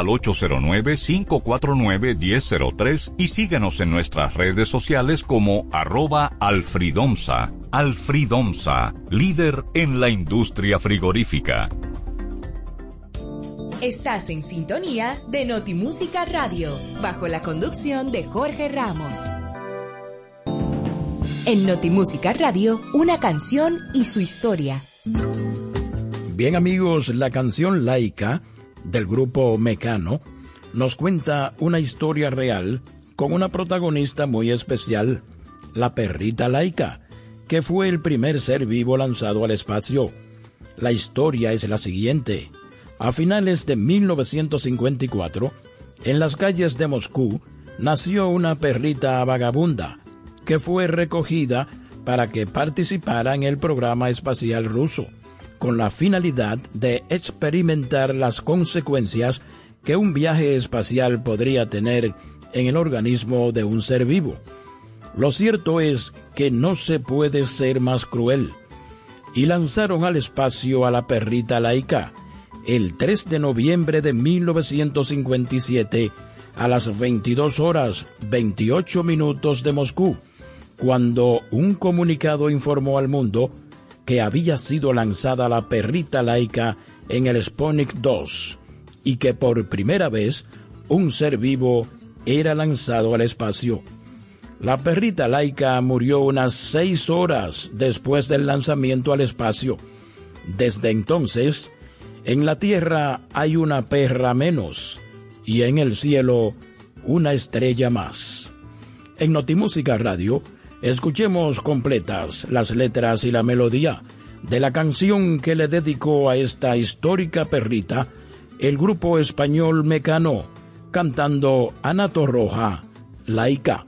al 809-549-1003 y síguenos en nuestras redes sociales como arroba alfridomsa. Alfridomsa, líder en la industria frigorífica. Estás en sintonía de Notimúsica Radio, bajo la conducción de Jorge Ramos. En Notimúsica Radio, una canción y su historia. Bien amigos, la canción laica del grupo Mecano nos cuenta una historia real con una protagonista muy especial, la perrita laica, que fue el primer ser vivo lanzado al espacio. La historia es la siguiente. A finales de 1954, en las calles de Moscú, nació una perrita vagabunda, que fue recogida para que participara en el programa espacial ruso con la finalidad de experimentar las consecuencias que un viaje espacial podría tener en el organismo de un ser vivo. Lo cierto es que no se puede ser más cruel. Y lanzaron al espacio a la perrita laica el 3 de noviembre de 1957 a las 22 horas 28 minutos de Moscú, cuando un comunicado informó al mundo que había sido lanzada la perrita laica en el Sputnik 2 y que por primera vez un ser vivo era lanzado al espacio. La perrita laica murió unas seis horas después del lanzamiento al espacio. Desde entonces, en la tierra hay una perra menos y en el cielo una estrella más. En Notimúsica Radio, escuchemos completas las letras y la melodía de la canción que le dedicó a esta histórica perrita el grupo español Mecano, cantando Anato Roja, Laica.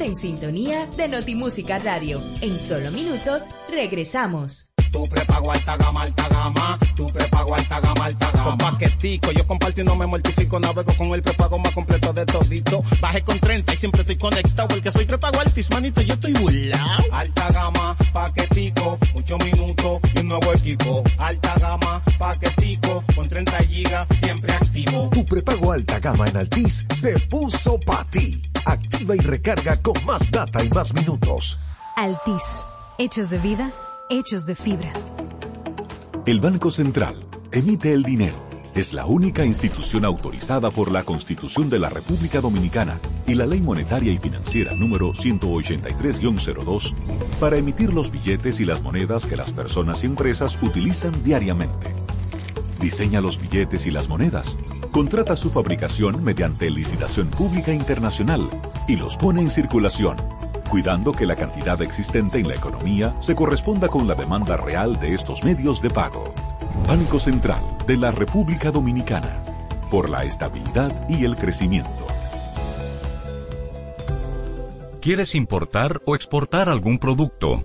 En sintonía de Notimúsica Radio. En solo minutos regresamos. Tu prepago alta gama, alta gama. Tu prepago alta gama, alta gama. Con paquetico, yo comparto y no me mortifico. Navego con el prepago más completo de todito. Baje con 30 y siempre estoy conectado. Porque soy prepago altis, manito, yo estoy burlao. Alta gama, paquetico, 8 minutos y un nuevo equipo. Alta gama, paquetico, con 30 gigas, siempre activo. Tu prepago alta gama en Altis se puso para ti. Activa y recarga con más data y más minutos. Altis. Hechos de vida hechos de fibra. El Banco Central emite el dinero. Es la única institución autorizada por la Constitución de la República Dominicana y la Ley Monetaria y Financiera número 183-02 para emitir los billetes y las monedas que las personas y empresas utilizan diariamente. Diseña los billetes y las monedas, contrata su fabricación mediante licitación pública internacional y los pone en circulación cuidando que la cantidad existente en la economía se corresponda con la demanda real de estos medios de pago. Banco Central de la República Dominicana, por la estabilidad y el crecimiento. ¿Quieres importar o exportar algún producto?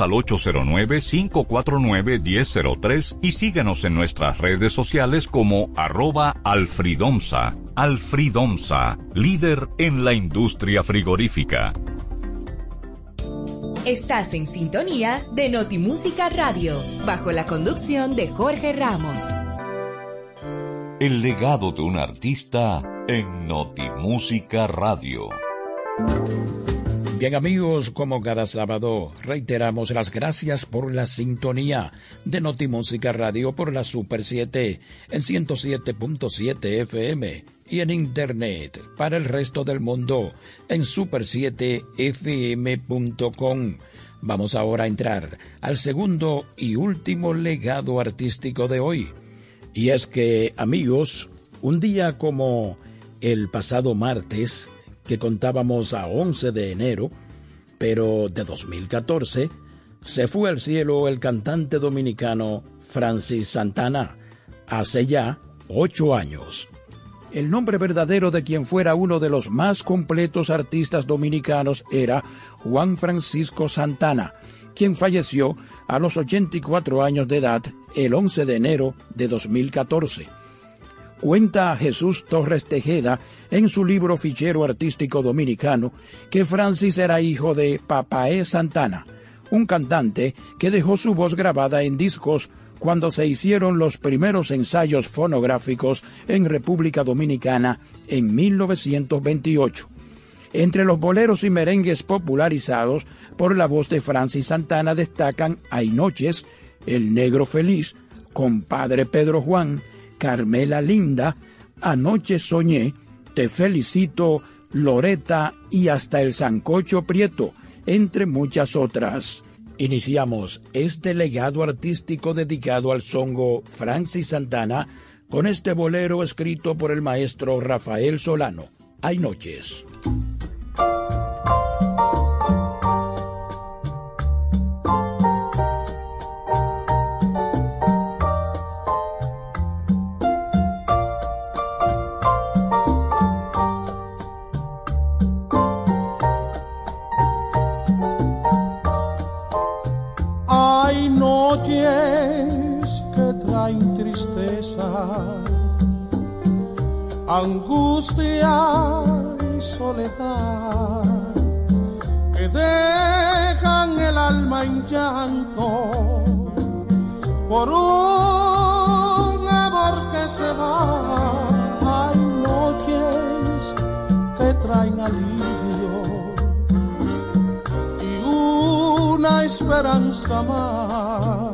al 809-549-1003 y síguenos en nuestras redes sociales como arroba alfridomsa. Alfridomsa, líder en la industria frigorífica. Estás en sintonía de Notimúsica Radio, bajo la conducción de Jorge Ramos. El legado de un artista en Notimúsica Radio. Bien amigos, como cada sábado, reiteramos las gracias por la sintonía de Notimúsica Radio por la Super 7 en 107.7 FM y en Internet para el resto del mundo en super7fm.com. Vamos ahora a entrar al segundo y último legado artístico de hoy. Y es que, amigos, un día como el pasado martes, que contábamos a 11 de enero, pero de 2014, se fue al cielo el cantante dominicano Francis Santana, hace ya ocho años. El nombre verdadero de quien fuera uno de los más completos artistas dominicanos era Juan Francisco Santana, quien falleció a los 84 años de edad el 11 de enero de 2014 cuenta Jesús Torres Tejeda en su libro Fichero Artístico Dominicano que Francis era hijo de Papaé Santana, un cantante que dejó su voz grabada en discos cuando se hicieron los primeros ensayos fonográficos en República Dominicana en 1928. Entre los boleros y merengues popularizados por la voz de Francis Santana destacan Hay Noches, El Negro Feliz, Compadre Pedro Juan, Carmela Linda, Anoche Soñé, Te Felicito, Loreta y hasta el Sancocho Prieto, entre muchas otras. Iniciamos este legado artístico dedicado al songo Francis Santana con este bolero escrito por el maestro Rafael Solano. Hay noches. Angustia y soledad que dejan el alma en llanto por un amor que se va. Hay noches que traen alivio y una esperanza más.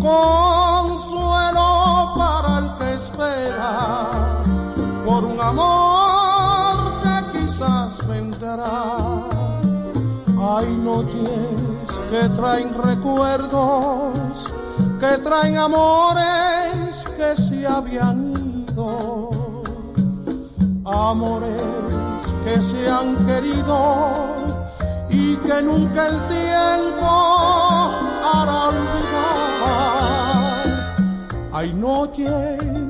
Que espera por un amor que quizás vendrá. Hay noches que traen recuerdos, que traen amores que se habían ido, amores que se han querido y que nunca el tiempo hará olvidar. Hay noches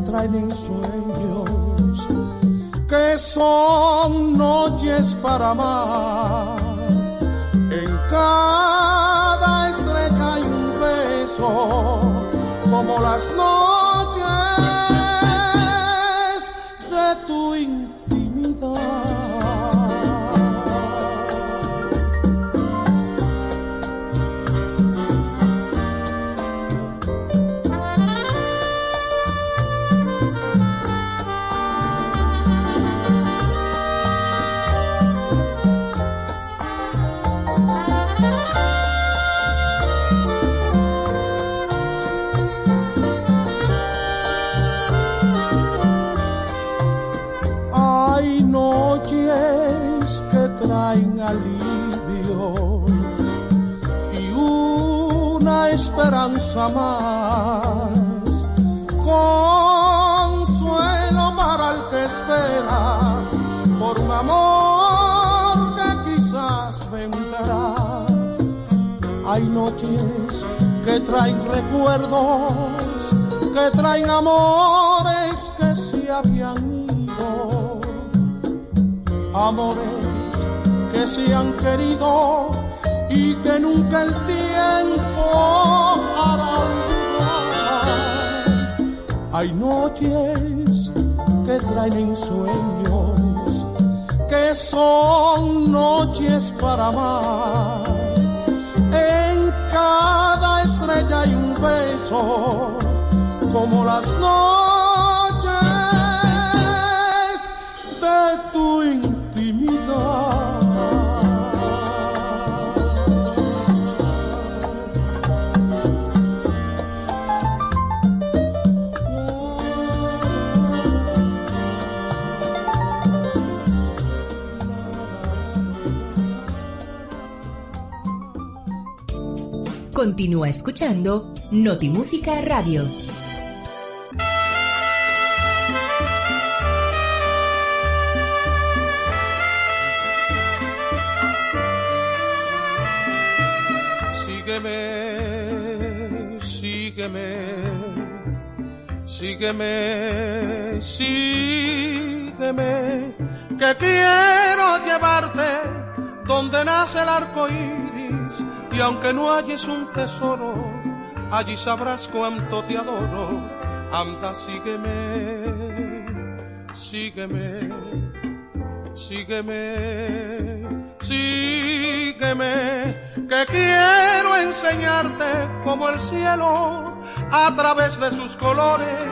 traen sueños, que son noches para amar. En cada estrella hay un beso, como las noches alivio y una esperanza más. Consuelo para el que espera por un amor que quizás vendrá. Hay noches que traen recuerdos, que traen amores que se habían ido. Amores que se han querido y que nunca el tiempo hará olvidar. Hay noches que traen sueños, que son noches para amar. En cada estrella hay un beso, como las noches Continúa escuchando Notimúsica Radio. Sígueme, sígueme, sígueme, sígueme, que quiero llevarte donde nace el arco aunque no halles un tesoro, allí sabrás cuánto te adoro. Anda, sígueme, sígueme, sígueme, sígueme, que quiero enseñarte como el cielo a través de sus colores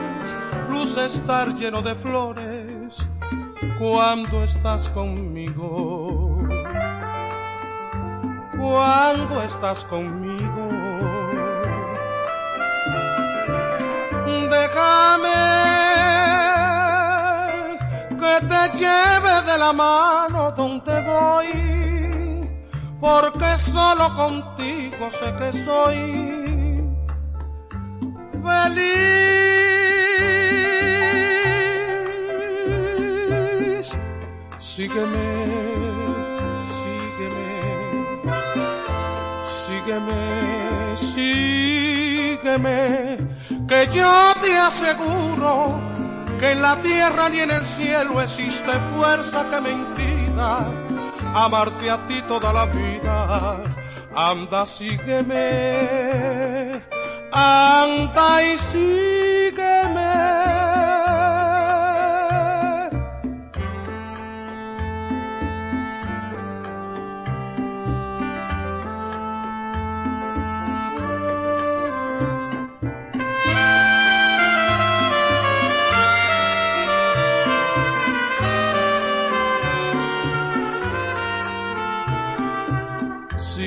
luce estar lleno de flores cuando estás conmigo cuando estás conmigo. Déjame que te lleve de la mano donde voy, porque solo contigo sé que soy feliz. Sígueme sígueme, sígueme, que yo te aseguro que en la tierra ni en el cielo existe fuerza que me impida amarte a ti toda la vida. Anda, sígueme, anda y sígueme.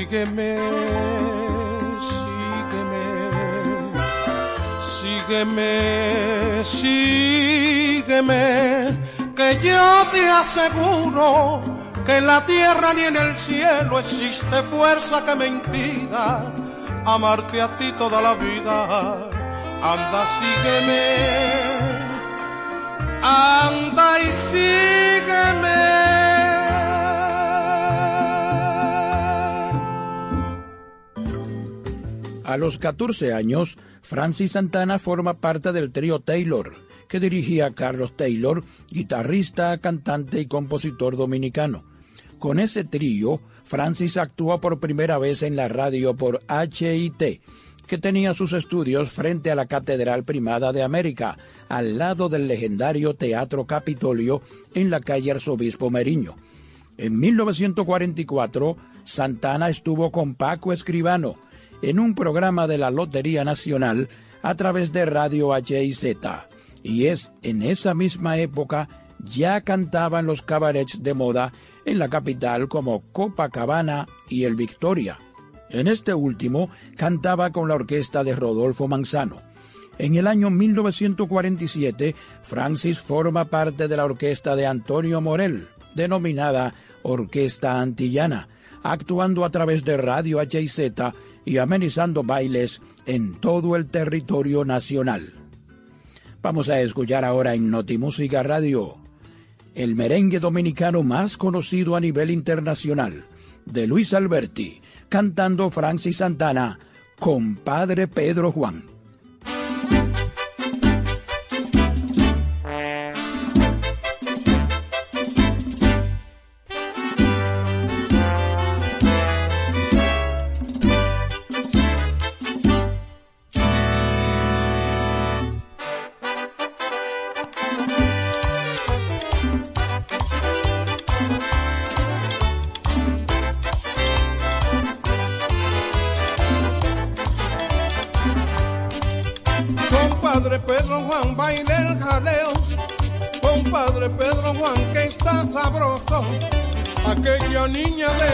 Sígueme, sígueme, sígueme, sígueme, que yo te aseguro que en la tierra ni en el cielo existe fuerza que me impida amarte a ti toda la vida. Anda, sígueme, anda y sígueme. A los 14 años, Francis Santana forma parte del trío Taylor, que dirigía Carlos Taylor, guitarrista, cantante y compositor dominicano. Con ese trío, Francis actuó por primera vez en la radio por HIT, que tenía sus estudios frente a la Catedral Primada de América, al lado del legendario Teatro Capitolio en la calle Arzobispo Meriño. En 1944, Santana estuvo con Paco Escribano en un programa de la Lotería Nacional a través de Radio HIZ. Y es en esa misma época ya cantaban los cabarets de moda en la capital como Copacabana y el Victoria. En este último cantaba con la orquesta de Rodolfo Manzano. En el año 1947, Francis forma parte de la orquesta de Antonio Morel, denominada Orquesta Antillana, actuando a través de Radio HIZ y amenizando bailes en todo el territorio nacional. Vamos a escuchar ahora en Notimúsica Radio el merengue dominicano más conocido a nivel internacional, de Luis Alberti, cantando Francis Santana, Compadre Pedro Juan.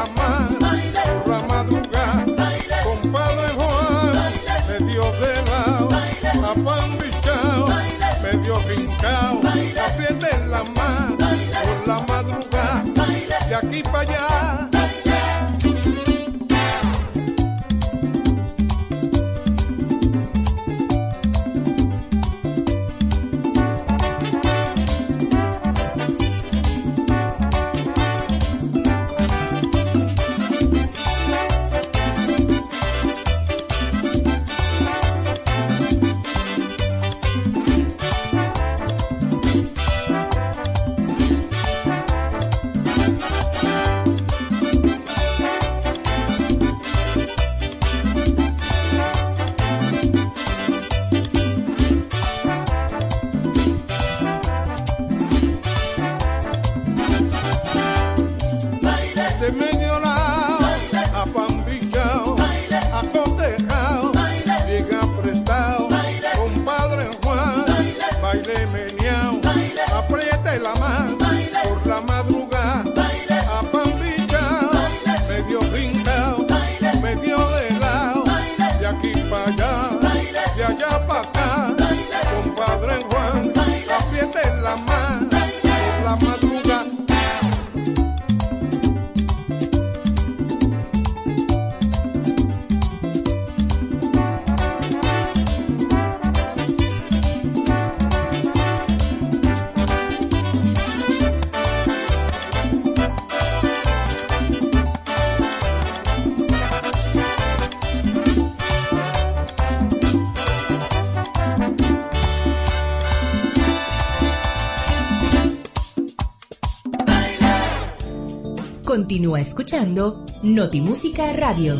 la por la madrugada, compadre Juan, medio de lado, la pan bichao, medio brincao, la en la mar, por la madrugada, de aquí para allá. na. Continúa escuchando Notimúsica Radio.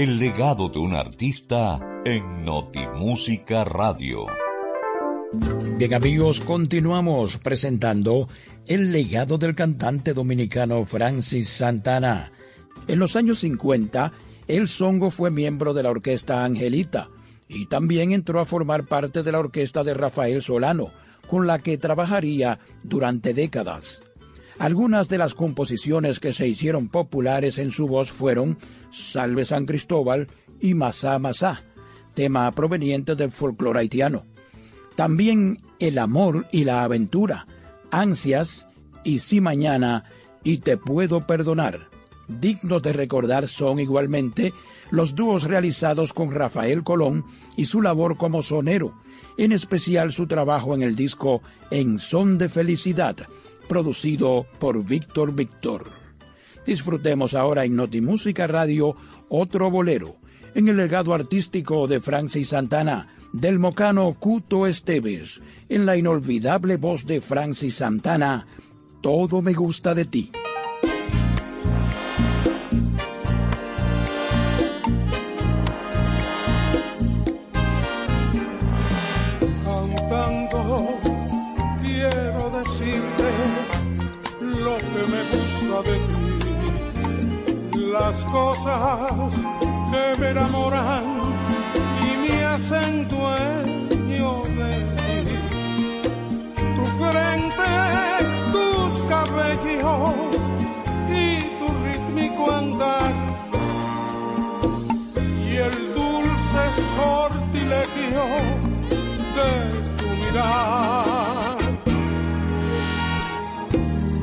El legado de un artista en Notimúsica Radio. Bien amigos, continuamos presentando el legado del cantante dominicano Francis Santana. En los años 50, el Songo fue miembro de la orquesta Angelita y también entró a formar parte de la orquesta de Rafael Solano, con la que trabajaría durante décadas. Algunas de las composiciones que se hicieron populares en su voz fueron Salve San Cristóbal y Masá Masá, tema proveniente del folclore haitiano. También El amor y la aventura, Ansias y Si mañana y Te puedo perdonar. Dignos de recordar son igualmente los dúos realizados con Rafael Colón y su labor como sonero, en especial su trabajo en el disco En Son de Felicidad, producido por Víctor Víctor. Disfrutemos ahora en Notimúsica Radio otro bolero, en el legado artístico de Francis Santana, del mocano Cuto Esteves, en la inolvidable voz de Francis Santana, Todo me gusta de ti. Las cosas que me enamoran y me hacen dueño de ti. Tu frente, tus cabellos y tu rítmico andar y el dulce sortilegio de tu mirar.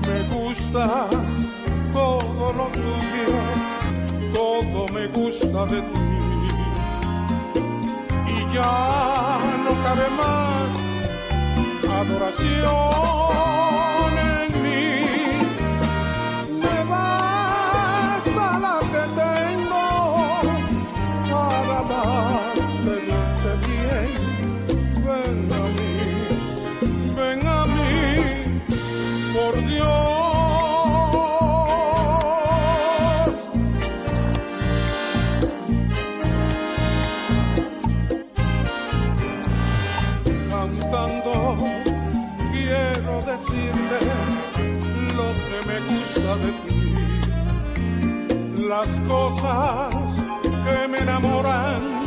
Me gusta lo tuyo, todo me gusta de ti. Y ya no cabe más adoración Las cosas que me enamoran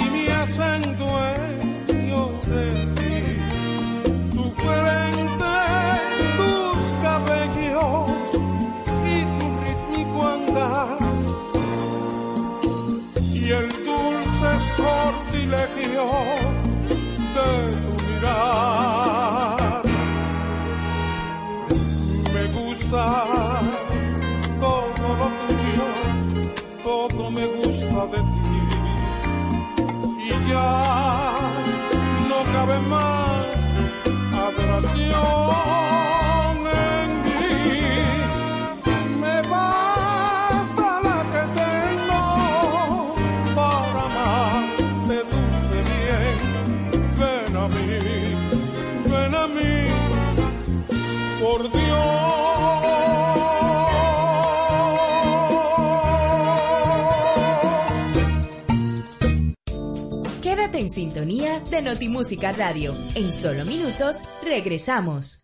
y me hacen dueño de ti. Tu frente, tus cabellos y tu rítmico andar. Y el dulce sortilegio de tu mirar. Me gusta todo me gusta de ti. Y ya no cabe más adoración En sintonía de Notimúsica Radio. En solo minutos regresamos.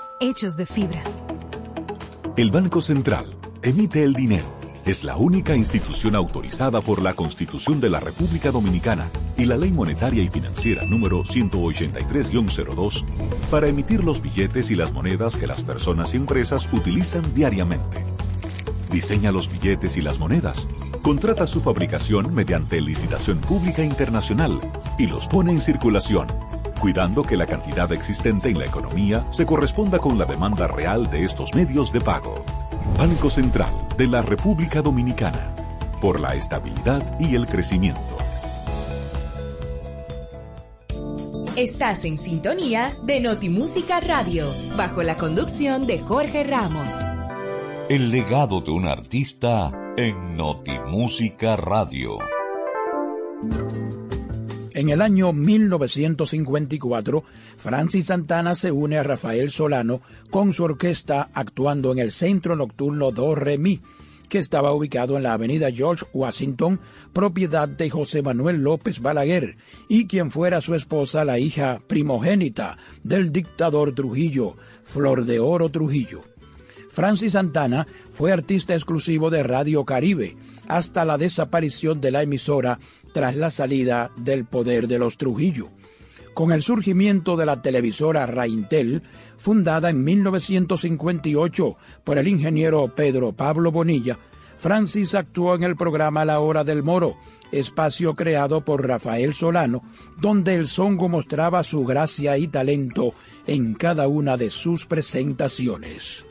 hechos de fibra. El Banco Central emite el dinero. Es la única institución autorizada por la Constitución de la República Dominicana y la Ley Monetaria y Financiera número 183-02 para emitir los billetes y las monedas que las personas y empresas utilizan diariamente. Diseña los billetes y las monedas, contrata su fabricación mediante licitación pública internacional y los pone en circulación, cuidando que la cantidad existente en la economía se corresponda con la demanda real de estos medios de pago. Banco Central de la República Dominicana, por la estabilidad y el crecimiento. Estás en sintonía de Notimúsica Radio, bajo la conducción de Jorge Ramos. El legado de un artista en Notimúsica Radio. En el año 1954, Francis Santana se une a Rafael Solano con su orquesta actuando en el Centro Nocturno Do Re Mi, que estaba ubicado en la avenida George Washington, propiedad de José Manuel López Balaguer, y quien fuera su esposa, la hija primogénita del dictador Trujillo, Flor de Oro Trujillo. Francis Santana fue artista exclusivo de Radio Caribe hasta la desaparición de la emisora tras la salida del poder de los Trujillo. Con el surgimiento de la televisora Raintel, fundada en 1958 por el ingeniero Pedro Pablo Bonilla, Francis actuó en el programa La Hora del Moro, espacio creado por Rafael Solano, donde el songo mostraba su gracia y talento en cada una de sus presentaciones.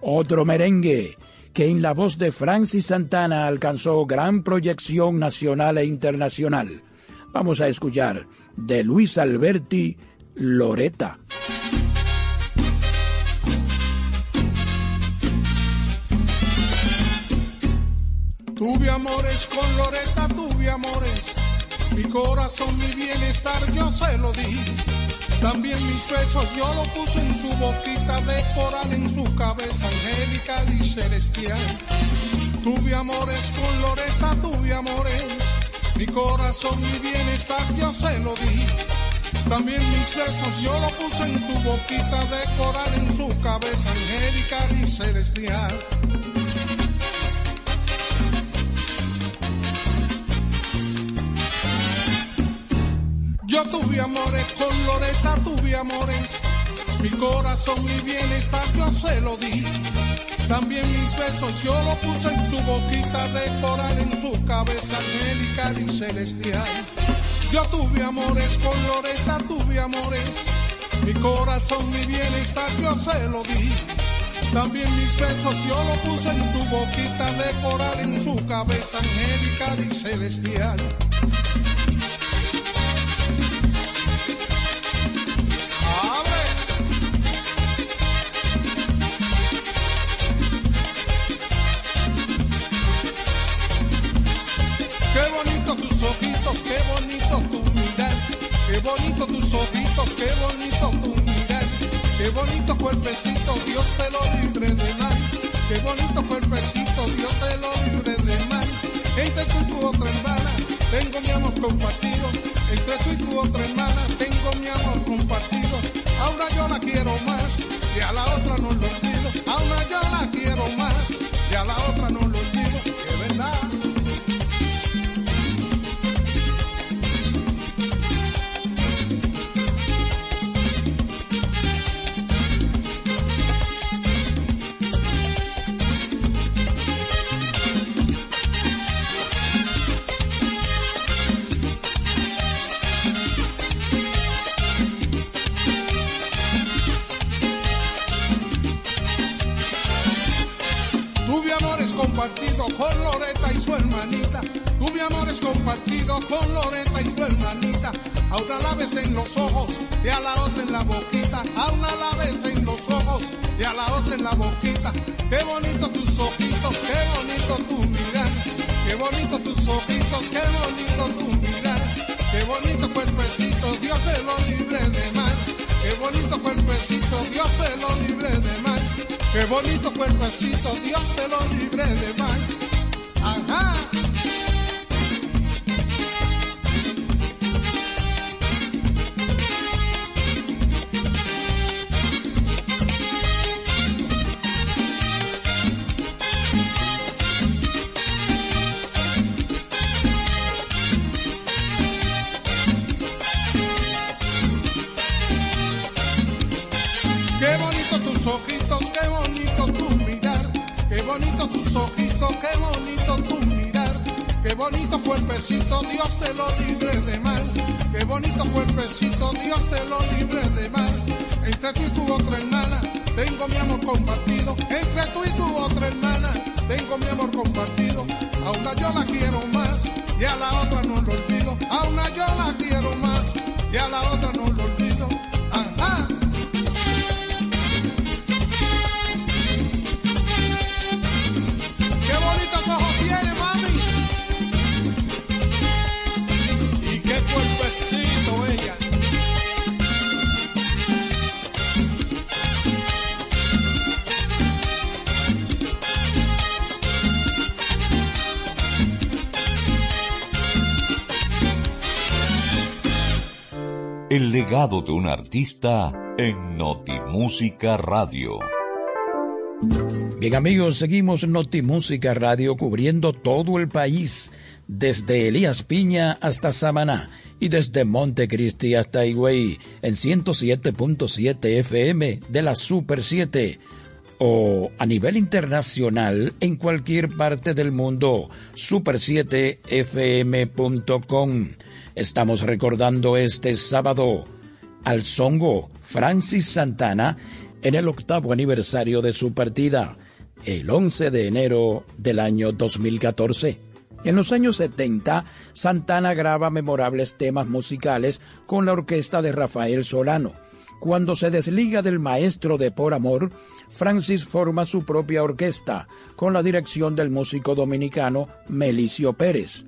Otro merengue que en la voz de Francis Santana alcanzó gran proyección nacional e internacional. Vamos a escuchar de Luis Alberti, Loreta. Tuve amores con Loreta, tuve amores. Mi corazón, mi bienestar, yo se lo di. También mis besos yo lo puse en su boquita de coral, en su cabeza angélica y celestial. Tuve amores con Loreta, tuve amores. Mi corazón, mi bienestar, yo se lo di. También mis besos yo lo puse en su boquita de coral, en su cabeza angélica y celestial. Tuve amores con Loreta, tuve amores. Mi corazón, mi bienestar, yo se lo di. También mis besos yo lo puse en su boquita de coral, en su cabeza angelical y celestial. Yo tuve amores con Loreta, tuve amores. Mi corazón, mi bienestar, yo se lo di. También mis besos yo lo puse en su boquita de coral, en su cabeza angelical y celestial. Bonito tus ojitos, qué bonito tu mirar, qué bonito cuerpecito, Dios te lo libre de mal, qué bonito cuerpecito, Dios te lo libre de mal. Entre tú y tu otra hermana, tengo mi amor compartido, entre tú y tu otra hermana, tengo mi amor compartido. Ahora yo la quiero más y a la otra no lo Qué bonito tus ojitos, qué bonito tu mirar. Qué bonito tus ojitos, qué bonito tu mirar. Qué bonito cuerpecito, Dios te lo libre de mal. Qué bonito cuerpecito, Dios te lo libre de mal. Qué bonito cuerpecito, Dios te lo libre de mal. Ajá. Dios te lo libre de mal. Qué bonito cuerpecito, Dios te lo libre de mal. Entre tú y tu otra hermana, tengo mi amor compartido. Legado de un artista en Notimúsica Radio. Bien amigos, seguimos Notimúsica Radio cubriendo todo el país, desde Elías Piña hasta Samaná y desde Montecristi hasta Higüey en 107.7 FM de la Super 7 o a nivel internacional en cualquier parte del mundo, super7fm.com. Estamos recordando este sábado al zongo Francis Santana en el octavo aniversario de su partida, el 11 de enero del año 2014. En los años 70, Santana graba memorables temas musicales con la orquesta de Rafael Solano. Cuando se desliga del maestro de Por Amor, Francis forma su propia orquesta con la dirección del músico dominicano Melicio Pérez.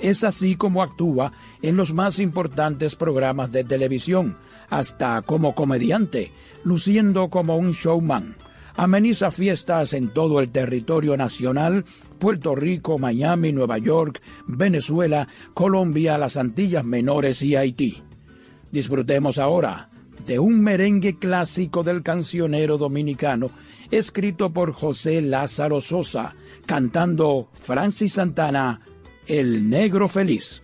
Es así como actúa en los más importantes programas de televisión, hasta como comediante, luciendo como un showman. Ameniza fiestas en todo el territorio nacional, Puerto Rico, Miami, Nueva York, Venezuela, Colombia, las Antillas Menores y Haití. Disfrutemos ahora de un merengue clásico del cancionero dominicano, escrito por José Lázaro Sosa, cantando Francis Santana, El Negro Feliz.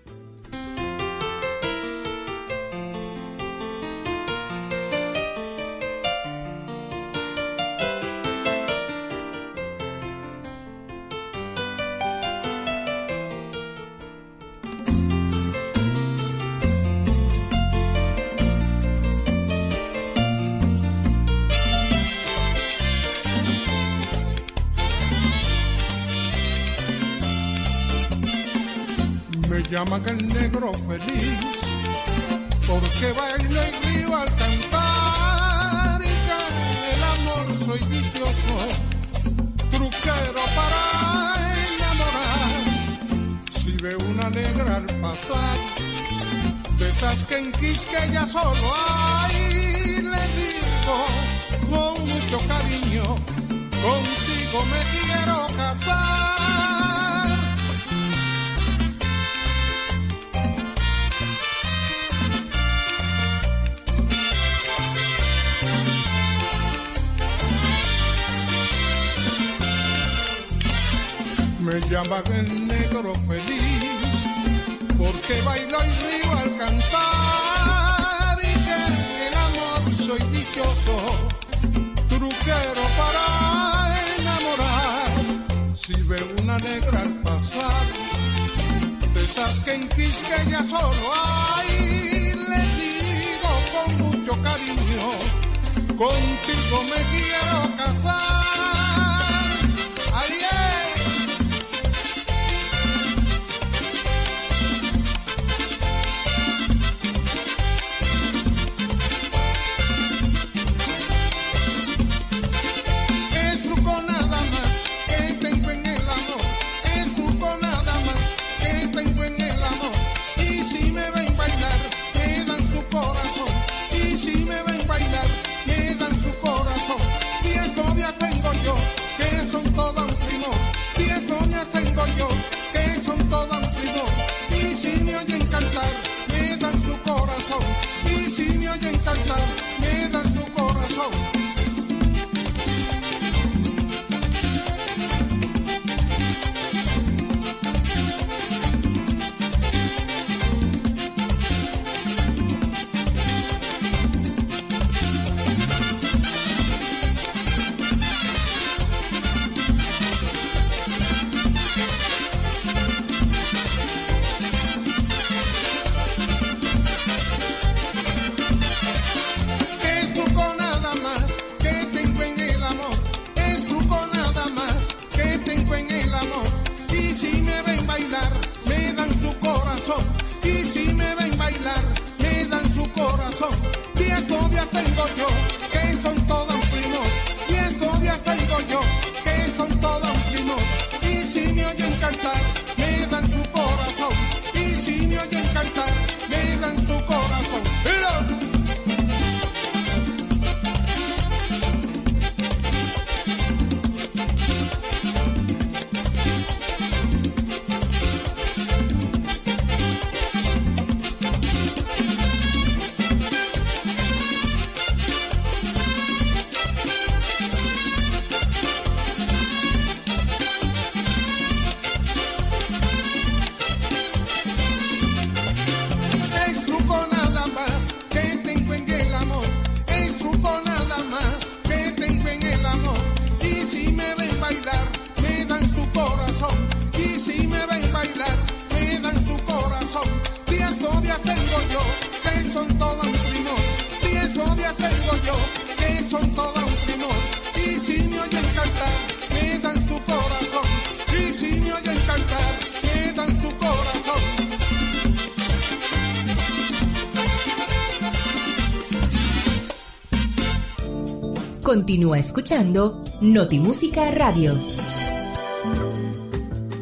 Continúa escuchando Notimúsica Radio.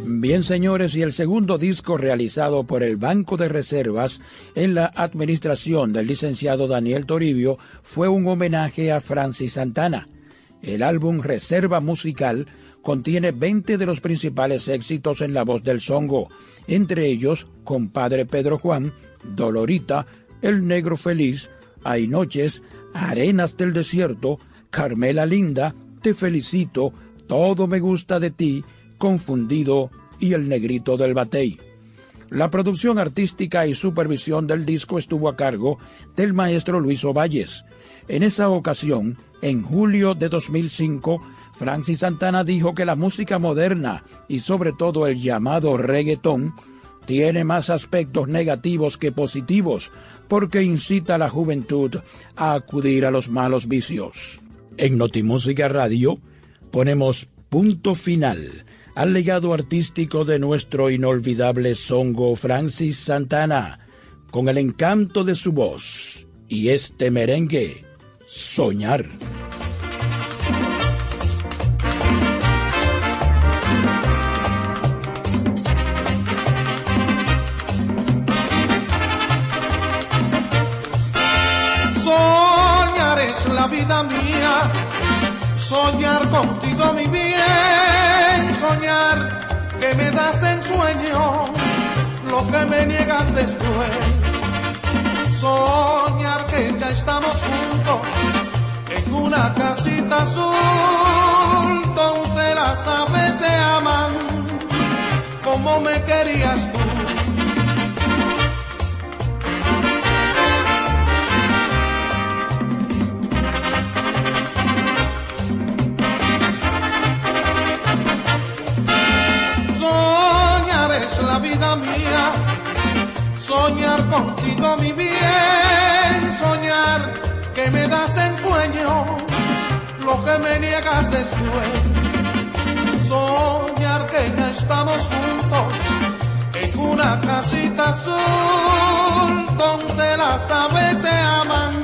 Bien, señores, y el segundo disco realizado por el Banco de Reservas en la administración del licenciado Daniel Toribio fue un homenaje a Francis Santana. El álbum Reserva Musical contiene 20 de los principales éxitos en la voz del songo, entre ellos Compadre Pedro Juan, Dolorita, El Negro Feliz, Hay Noches, Arenas del Desierto, Carmela Linda, Te felicito, Todo me gusta de ti, Confundido y El Negrito del Batey. La producción artística y supervisión del disco estuvo a cargo del maestro Luis Ovalles. En esa ocasión, en julio de 2005, Francis Santana dijo que la música moderna y sobre todo el llamado reggaetón tiene más aspectos negativos que positivos porque incita a la juventud a acudir a los malos vicios. En Notimúsica Radio ponemos punto final al legado artístico de nuestro inolvidable songo Francis Santana, con el encanto de su voz y este merengue, Soñar. Vida mía, soñar contigo mi bien, soñar que me das en sueños lo que me niegas después. Soñar que ya estamos juntos en una casita azul donde las aves se aman como me querías tú. Vida mía, soñar contigo mi bien, soñar que me das en sueño lo que me niegas después. Soñar que ya estamos juntos en una casita azul donde las aves se aman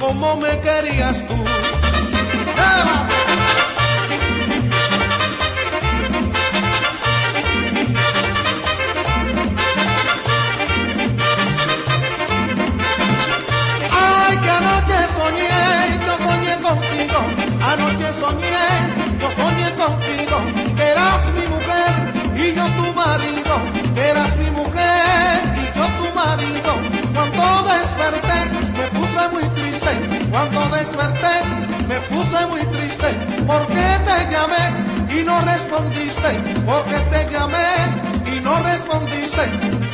como me querías tú. ¡Eva! Soñé, yo soñé contigo. Que eras mi mujer y yo tu marido. Que eras mi mujer y yo tu marido. Cuando desperté, me puse muy triste. Cuando desperté, me puse muy triste. Porque te llamé y no respondiste. Porque te llamé y no respondiste.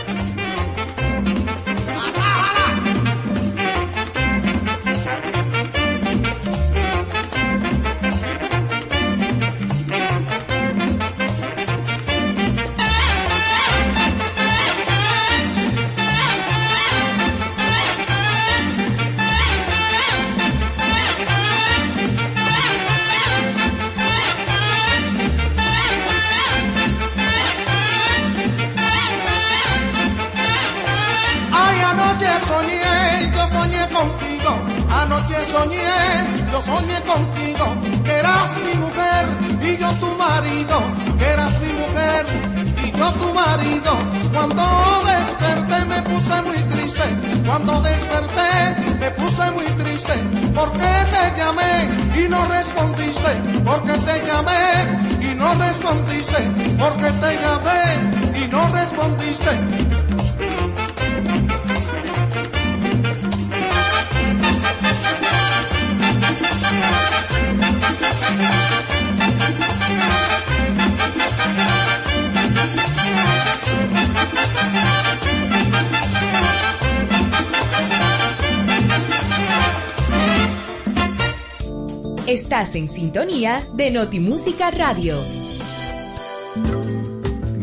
Estás en sintonía de Notimúsica Radio.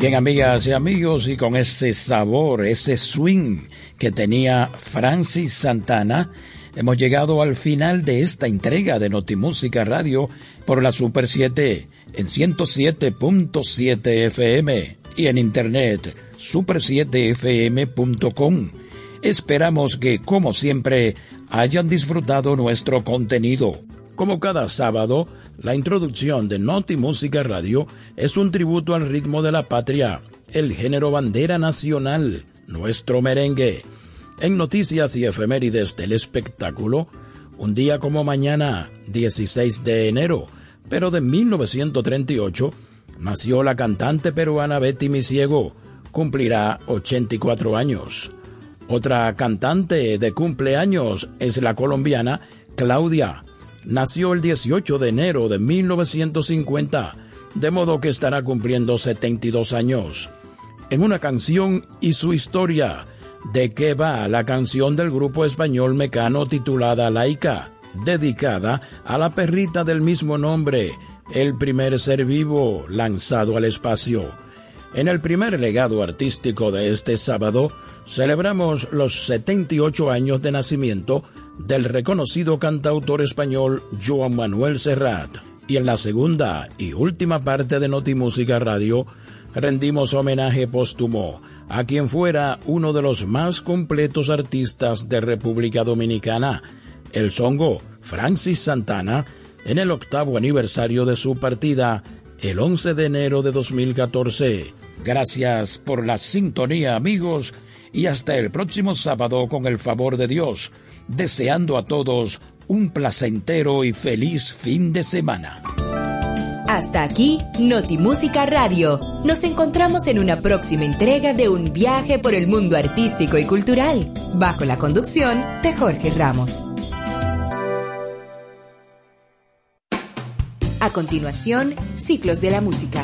Bien, amigas y amigos, y con ese sabor, ese swing que tenía Francis Santana, hemos llegado al final de esta entrega de Notimúsica Radio por la Super 7 en 107.7 FM y en internet super7fm.com. Esperamos que, como siempre, hayan disfrutado nuestro contenido. Como cada sábado, la introducción de Noti Música Radio es un tributo al ritmo de la patria, el género bandera nacional, nuestro merengue. En noticias y efemérides del espectáculo, un día como mañana, 16 de enero, pero de 1938, nació la cantante peruana Betty Misiego, cumplirá 84 años. Otra cantante de cumpleaños es la colombiana Claudia. Nació el 18 de enero de 1950, de modo que estará cumpliendo 72 años. En una canción y su historia, ¿de qué va la canción del grupo español mecano titulada Laica, dedicada a la perrita del mismo nombre, el primer ser vivo lanzado al espacio? En el primer legado artístico de este sábado, celebramos los 78 años de nacimiento del reconocido cantautor español Joan Manuel Serrat. Y en la segunda y última parte de Notimúsica Radio, rendimos homenaje póstumo a quien fuera uno de los más completos artistas de República Dominicana, el songo Francis Santana, en el octavo aniversario de su partida, el 11 de enero de 2014. Gracias por la sintonía amigos y hasta el próximo sábado con el favor de Dios, deseando a todos un placentero y feliz fin de semana. Hasta aquí, Notimúsica Radio. Nos encontramos en una próxima entrega de un viaje por el mundo artístico y cultural, bajo la conducción de Jorge Ramos. A continuación, Ciclos de la Música.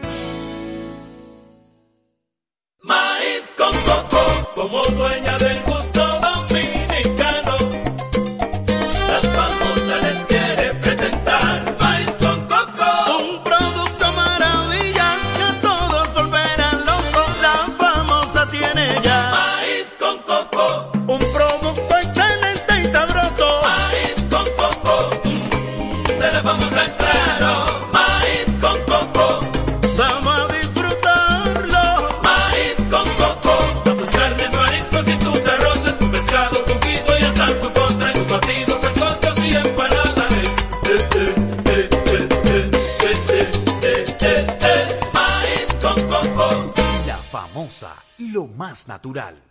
estilo más natural.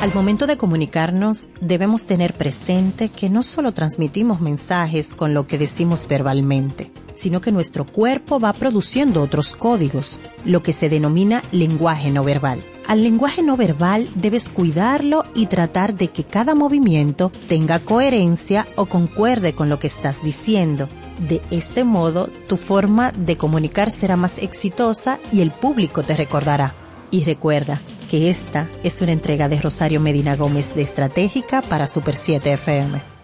Al momento de comunicarnos, debemos tener presente que no solo transmitimos mensajes con lo que decimos verbalmente, sino que nuestro cuerpo va produciendo otros códigos, lo que se denomina lenguaje no verbal. Al lenguaje no verbal debes cuidarlo y tratar de que cada movimiento tenga coherencia o concuerde con lo que estás diciendo. De este modo, tu forma de comunicar será más exitosa y el público te recordará. Y recuerda que esta es una entrega de Rosario Medina Gómez de Estratégica para Super 7 FM.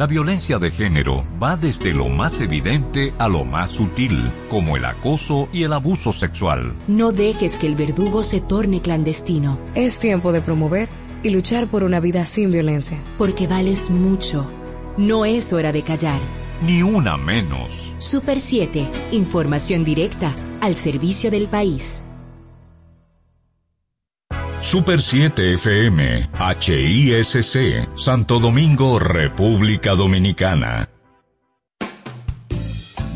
La violencia de género va desde lo más evidente a lo más sutil, como el acoso y el abuso sexual. No dejes que el verdugo se torne clandestino. Es tiempo de promover y luchar por una vida sin violencia. Porque vales mucho. No es hora de callar. Ni una menos. Super 7. Información directa al servicio del país. Super 7 FM, HISC, Santo Domingo, República Dominicana.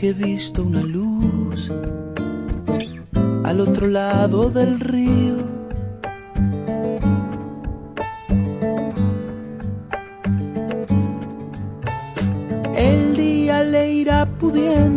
Que he visto una luz al otro lado del río. El día le irá pudiendo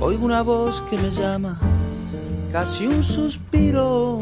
Oigo una voz que me llama, casi un suspiro.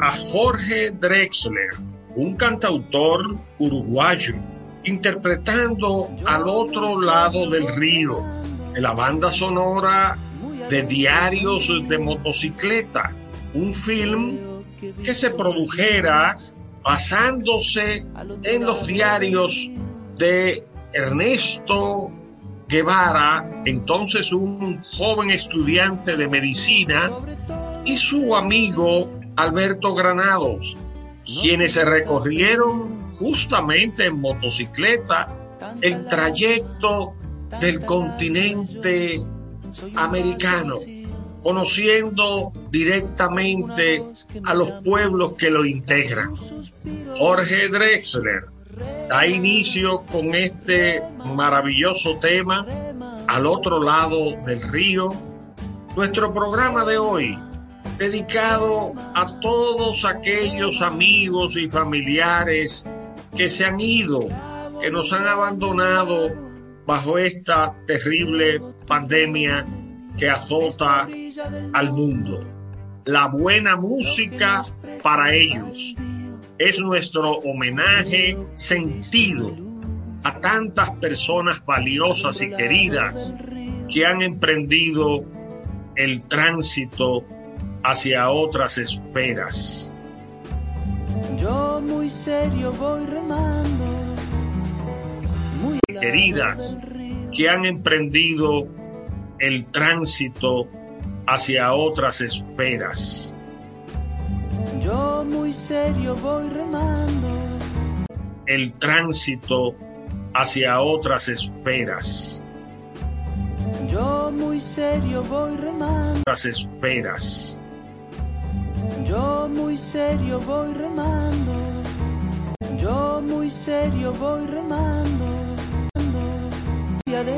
A Jorge Drexler, un cantautor uruguayo, interpretando al otro lado del río, en la banda sonora de Diarios de Motocicleta, un film que se produjera basándose en los diarios de Ernesto Guevara, entonces un joven estudiante de medicina, y su amigo Alberto Granados, quienes se recorrieron justamente en motocicleta el trayecto del continente americano, conociendo directamente a los pueblos que lo integran. Jorge Drexler da inicio con este maravilloso tema al otro lado del río. Nuestro programa de hoy dedicado a todos aquellos amigos y familiares que se han ido, que nos han abandonado bajo esta terrible pandemia que azota al mundo. La buena música para ellos es nuestro homenaje sentido a tantas personas valiosas y queridas que han emprendido el tránsito hacia otras esferas. Yo muy serio voy remando. Muy Queridas que han emprendido el tránsito hacia otras esferas. Yo muy serio voy remando. El tránsito hacia otras esferas. Yo muy serio voy remando. Otras esferas. Yo muy serio voy remando. Yo muy serio voy remando.